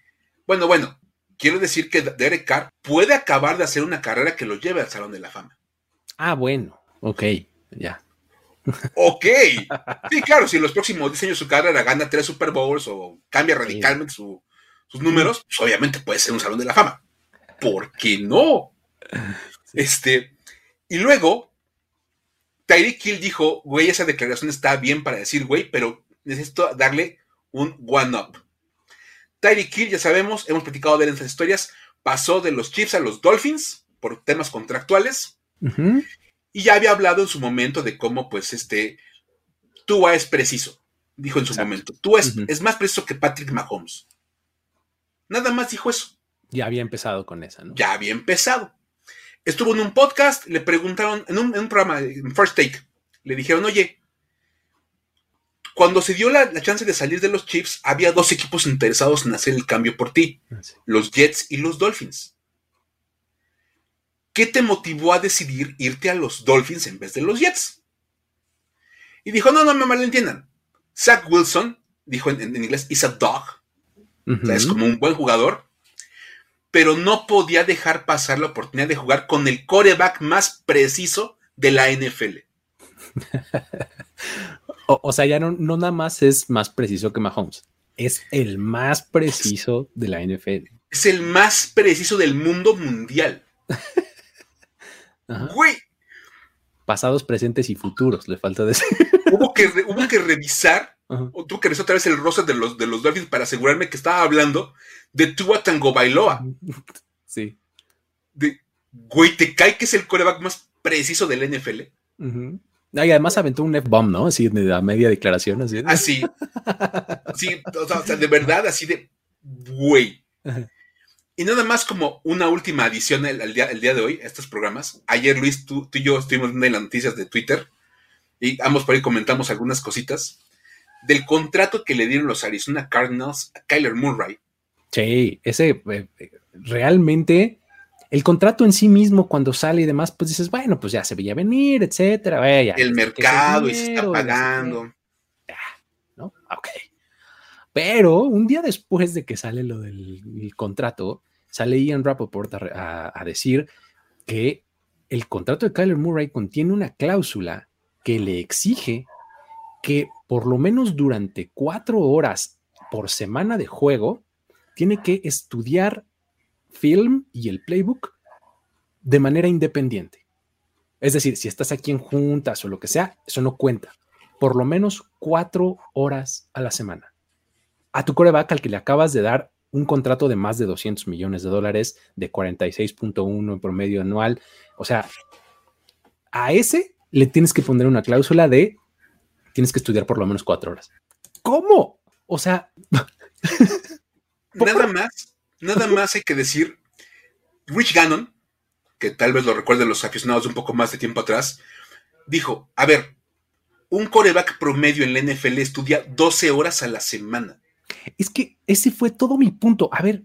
bueno, bueno, quiero decir que Derek Carr puede acabar de hacer una carrera que lo lleve al Salón de la Fama. Ah, bueno, ok, ya. Ok. Sí, claro, si en los próximos 10 años su carrera gana tres Super Bowls o cambia radicalmente sus números, pues obviamente puede ser un salón de la fama. ¿Por qué no? Este, y luego, Tyreek Kill dijo, güey, esa declaración está bien para decir, güey, pero necesito darle un one-up. Tyreek Kill, ya sabemos, hemos platicado de él en estas historias, pasó de los Chiefs a los Dolphins por temas contractuales. Y ya había hablado en su momento de cómo, pues, este, Tua es preciso, dijo en su momento. Tua es, es, más preciso que Patrick Mahomes. Nada más dijo eso. Ya había empezado con esa, ¿no? Ya había empezado. Estuvo en un podcast, le preguntaron, en un, programa, en First Take, le dijeron, oye, cuando se dio la, chance de salir de los Chiefs, había dos equipos interesados en hacer el cambio por ti, ah, los Jets y los Dolphins. ¿qué te motivó a decidir irte a los Dolphins en vez de los Jets? Y dijo, no, no me malentiendan. Zach Wilson, dijo en, inglés, is a dog. o sea, es como un buen jugador. Pero no podía dejar pasar la oportunidad de jugar con el coreback más preciso de la NFL. o, sea, ya no, no nada más es más preciso que Mahomes. Es el más preciso de la NFL. Es el más preciso del mundo mundial. Güey. Pasados, presentes y futuros, le falta decir. Hubo que, hubo que revisar, o tuvo que revisar otra vez el roster de los, de los Dolphins para asegurarme que estaba hablando de Tua Tango Bailoa. Sí. De, güey, ¿te cae que es el coreback más preciso del NFL? Y además aventó un F-bomb, ¿no? Así de a media declaración. Así. Así. Sí, o sea, de verdad, así de, güey. Y nada más como una última adición el, día, el día, de hoy a estos programas. Ayer, Luis, tú, y yo estuvimos viendo las noticias de Twitter y ambos por ahí comentamos algunas cositas del contrato que le dieron los Arizona Cardinals a Kyler Murray. Sí, ese eh, realmente el contrato en sí mismo cuando sale y demás, pues dices, bueno, pues ya se veía venir, etcétera. el mercado y se está pagando. ¿No? Ok. Pero un día después de que sale lo del contrato, sale Ian Rappaport a, decir que el contrato de Kyler Murray contiene una cláusula que le exige que por lo menos durante cuatro horas por semana de juego tiene que estudiar film y el playbook de manera independiente. Es decir, si estás aquí en juntas o lo que sea, eso no cuenta. Por lo menos cuatro horas a la semana a tu coreback al que le acabas de dar un contrato de más de 200 millones de dólares, de 46.1 en promedio anual. O sea, a ese le tienes que poner una cláusula de tienes que estudiar por lo menos cuatro horas. ¿Cómo? O sea, nada más, nada más hay que decir, Rich Gannon, que tal vez lo recuerden los aficionados de un poco más de tiempo atrás, dijo, a ver, un coreback promedio en la NFL estudia 12 horas a la semana. Es que ese fue todo mi punto. A ver,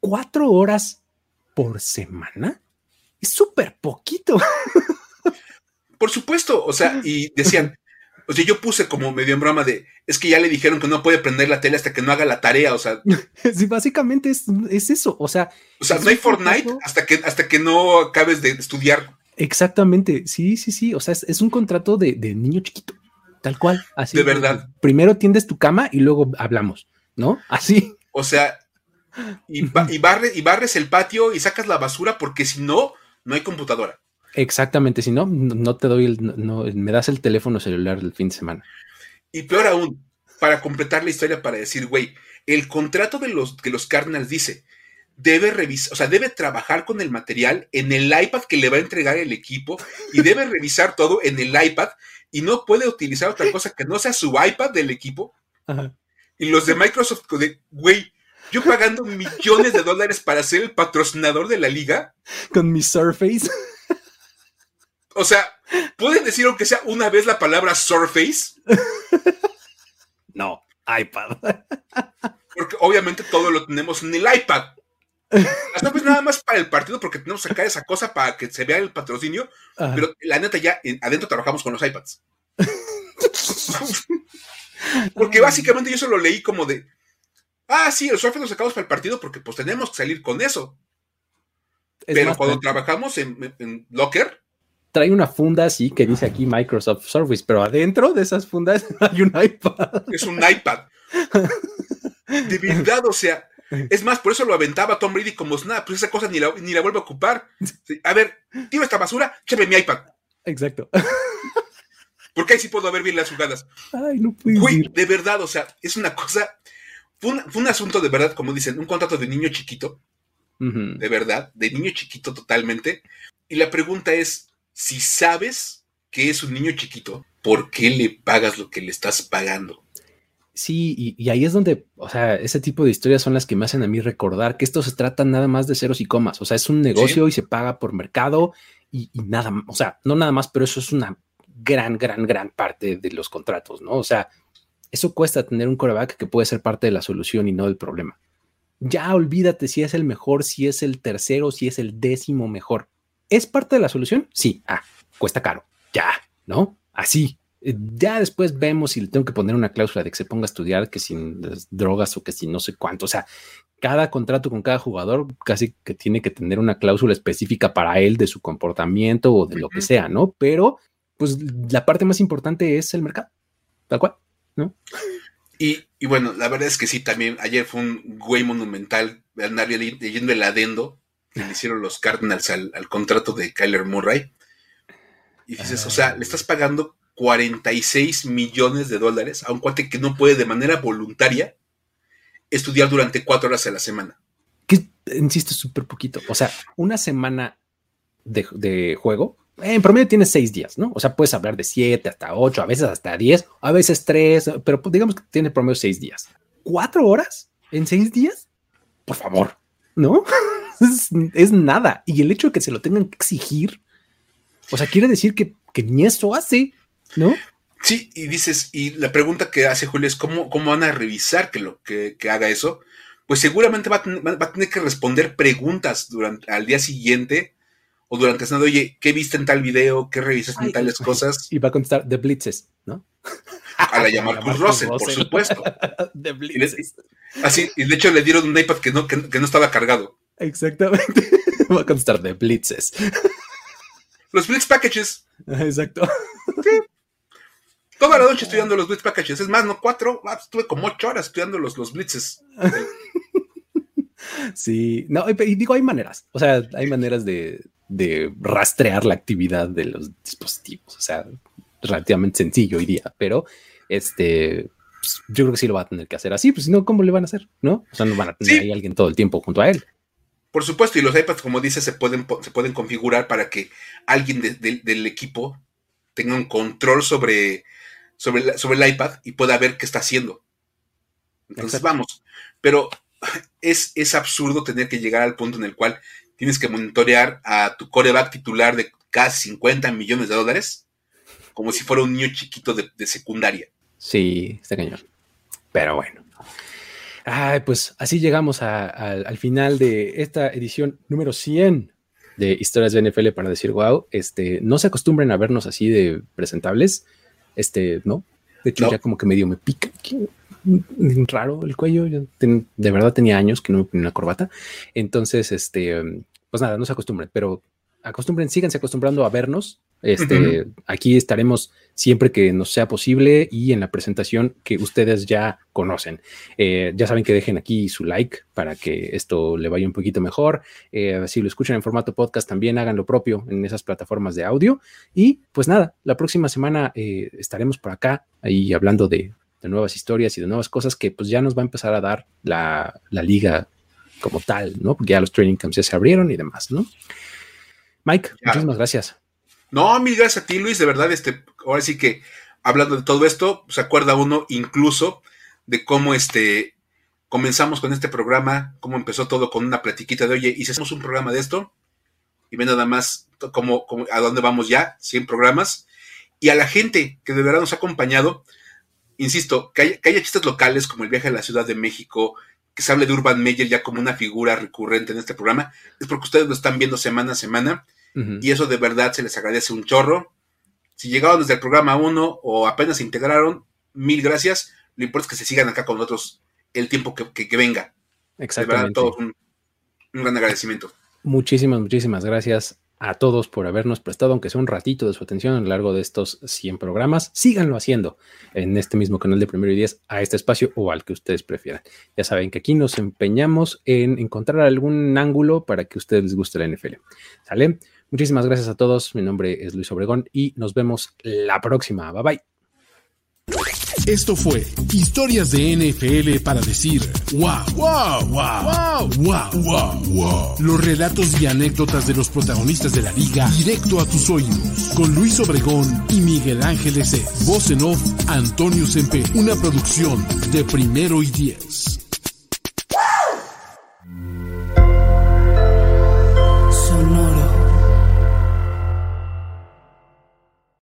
cuatro horas por semana es súper poquito. Por supuesto, o sea, y decían, o sea, yo puse como medio en broma de, es que ya le dijeron que no puede prender la tele hasta que no haga la tarea, o sea. Sí, básicamente es, eso, o sea. O sea, no hay Fortnite hasta que, hasta que no acabes de estudiar. Exactamente, sí, sí, sí, o sea, es, un contrato de, niño chiquito, tal cual, así. De verdad. Primero tiendes tu cama y luego hablamos, ¿no? Así. O sea, y, y, y barres el patio y sacas la basura porque si no, no hay computadora. Exactamente, si no, no te doy el, no, me das el teléfono celular del fin de semana. Y peor aún, para completar la historia, para decir, güey, el contrato de los, que los Cardinals dice, debe revisar, o sea, debe trabajar con el material en el iPad que le va a entregar el equipo y debe revisar todo en el iPad y no puede utilizar otra cosa que no sea su iPad del equipo. Y los de Microsoft, güey, yo pagando millones de dólares para ser el patrocinador de la liga. Con mi Surface. O sea, ¿pueden decir aunque sea una vez la palabra Surface? No, iPad. Porque obviamente todo lo tenemos en el iPad. Hasta pues nada más para el partido porque tenemos que sacar esa cosa para que se vea el patrocinio. Pero la neta ya adentro trabajamos con los iPads. porque básicamente yo solo leí como de, ah, sí, el Surface lo sacamos para el partido porque pues tenemos que salir con eso. Pero cuando trabajamos en Locker, trae una funda así que dice aquí Microsoft Surface, pero adentro de esas fundas hay un iPad. Es un iPad. De verdad, o sea, es más, por eso lo aventaba Tom Brady como nada, pues esa cosa ni la, ni la vuelve a ocupar. A ver, tiro esta basura, chévere mi iPad. Exacto. Porque ahí sí puedo ver bien las jugadas. Ay, no de verdad, o sea, es una cosa. Fue un, asunto de verdad, como dicen, un contrato de niño chiquito. De verdad, de niño chiquito totalmente. Y la pregunta es: si sabes que es un niño chiquito, ¿por qué le pagas lo que le estás pagando? Sí, y, ahí es donde, o sea, ese tipo de historias son las que me hacen a mí recordar que esto se trata nada más de ceros y comas. O sea, es un negocio y se paga por mercado y, y nada, o sea, no nada más, pero eso es una gran, gran, gran parte de los contratos, ¿no? O sea, eso cuesta tener un coreback que puede ser parte de la solución y no del problema. Ya olvídate si es el mejor, si es el tercero, si es el décimo mejor. ¿Es parte de la solución? Sí. Ah, cuesta caro. Ya, ¿no? Así. Eh, ya después vemos si le tengo que poner una cláusula de que se ponga a estudiar, que sin drogas o que sin no sé cuánto. O sea, cada contrato con cada jugador casi que tiene que tener una cláusula específica para él de su comportamiento o de lo que sea, ¿no? Pero, pues la parte más importante es el mercado, tal cual, ¿no? Y, y bueno, la verdad es que sí, también ayer fue un güey monumental andar leyendo el adendo que le hicieron los Cardinals al, contrato de Kyler Murray. Y dices, o sea, le estás pagando 46 millones de dólares a un cuate que no puede de manera voluntaria estudiar durante cuatro horas a la semana. Que, insisto, súper poquito. O sea, una semana de, juego, en promedio tienes seis días, ¿no? O sea, puedes hablar de siete hasta ocho, a veces hasta diez, a veces tres, pero digamos que tiene promedio seis días. ¿Cuatro horas en seis días? Por favor, ¿no? es, nada. Y el hecho de que se lo tengan que exigir, o sea, quiere decir que, ni eso hace, ¿no? Sí, y dices, y la pregunta que hace Julio es cómo, cómo van a revisar que lo que, haga eso. Pues seguramente va a, tener que responder preguntas durante al día siguiente o durante el oye, ¿qué viste en tal video? ¿Qué revisaste en tales cosas? Y va a contestar The Blitzes, ¿no? A la llamar Cruz Russell, por supuesto. The Blitzes. así, y de hecho le dieron un iPad que no, que no estaba cargado. Exactamente. Voy a contestar de blitzes. Los blitz packages. Exacto. Toda la noche estudiando los blitz packages. Es más, no cuatro. Ah, estuve como ocho horas estudiando los, los blitzes. Sí, no, y digo, hay maneras. O sea, hay maneras de, de rastrear la actividad de los dispositivos. O sea, relativamente sencillo hoy día, pero este, pues, yo creo que sí lo va a tener que hacer así, pues si no, ¿cómo le van a hacer? ¿No? O sea, no van a tener ahí alguien todo el tiempo junto a él. Por supuesto, y los iPads, como dice, se pueden, se pueden configurar para que alguien del equipo tenga un control sobre, sobre, sobre, el iPad y pueda ver qué está haciendo. Entonces, vamos. Pero es, es absurdo tener que llegar al punto en el cual tienes que monitorear a tu coreback titular de casi 50 millones de dólares como si fuera un niño chiquito de, secundaria. Sí, está cañón. Pero bueno. Ay, pues así llegamos al final de esta edición número 100 de Historias de NFL para decir wow. Este, no se acostumbren a vernos así de presentables. Este, no. De hecho, ya como que medio me pica raro el cuello. de verdad tenía años que no me ponía una corbata. Entonces, este, pues nada, no se acostumbren, pero acostumbren, síganse acostumbrando a vernos. Este, aquí estaremos siempre que nos sea posible y en la presentación que ustedes ya conocen. Eh, ya saben que dejen aquí su like para que esto le vaya un poquito mejor. Eh, si lo escuchan en formato podcast, también hagan lo propio en esas plataformas de audio. Y pues nada, la próxima semana eh, estaremos por acá ahí hablando de, nuevas historias y de nuevas cosas que pues ya nos va a empezar a dar la, la liga como tal, ¿no? Porque ya los training camps ya se abrieron y demás, ¿no? Mike, muchísimas gracias. No, gracias a ti, Luis. De verdad, este, ahora sí que hablando de todo esto, se acuerda uno incluso de cómo este comenzamos con este programa, cómo empezó todo con una platiquita de, oye, y si hacemos un programa de esto, y ve nada más cómo, a dónde vamos ya, 100 programas, y a la gente que de verdad nos ha acompañado, insisto, que haya, que haya chistes locales como el viaje a la Ciudad de México, que se hable de Urban Meyer ya como una figura recurrente en este programa, es porque ustedes lo están viendo semana a semana y eso de verdad se les agradece un chorro. Si llegaron desde el programa 1 o apenas se integraron, mil gracias. Lo importante es que se sigan acá con nosotros el tiempo que, venga. Exactamente. De verdad, un, un gran agradecimiento. Muchísimas, muchísimas gracias a todos por habernos prestado, aunque sea un ratito de su atención a lo largo de estos 100 programas. Síganlo haciendo en este mismo canal de Primero y Diez, a este espacio o al que ustedes prefieran. Ya saben que aquí nos empeñamos en encontrar algún ángulo para que a ustedes les guste la NFL. ¿Sale? Muchísimas gracias a todos. Mi nombre es Luis Obregón y nos vemos la próxima. Bye bye. Esto fue Historias de NFL para decir wow, wow, wow, wow, wow, wow, Los relatos y anécdotas de los protagonistas de la liga directo a tus oídos. Con Luis Obregón y Miguel Ángeles. Voz en off, Antonio Sempe. Una producción de primero y diez.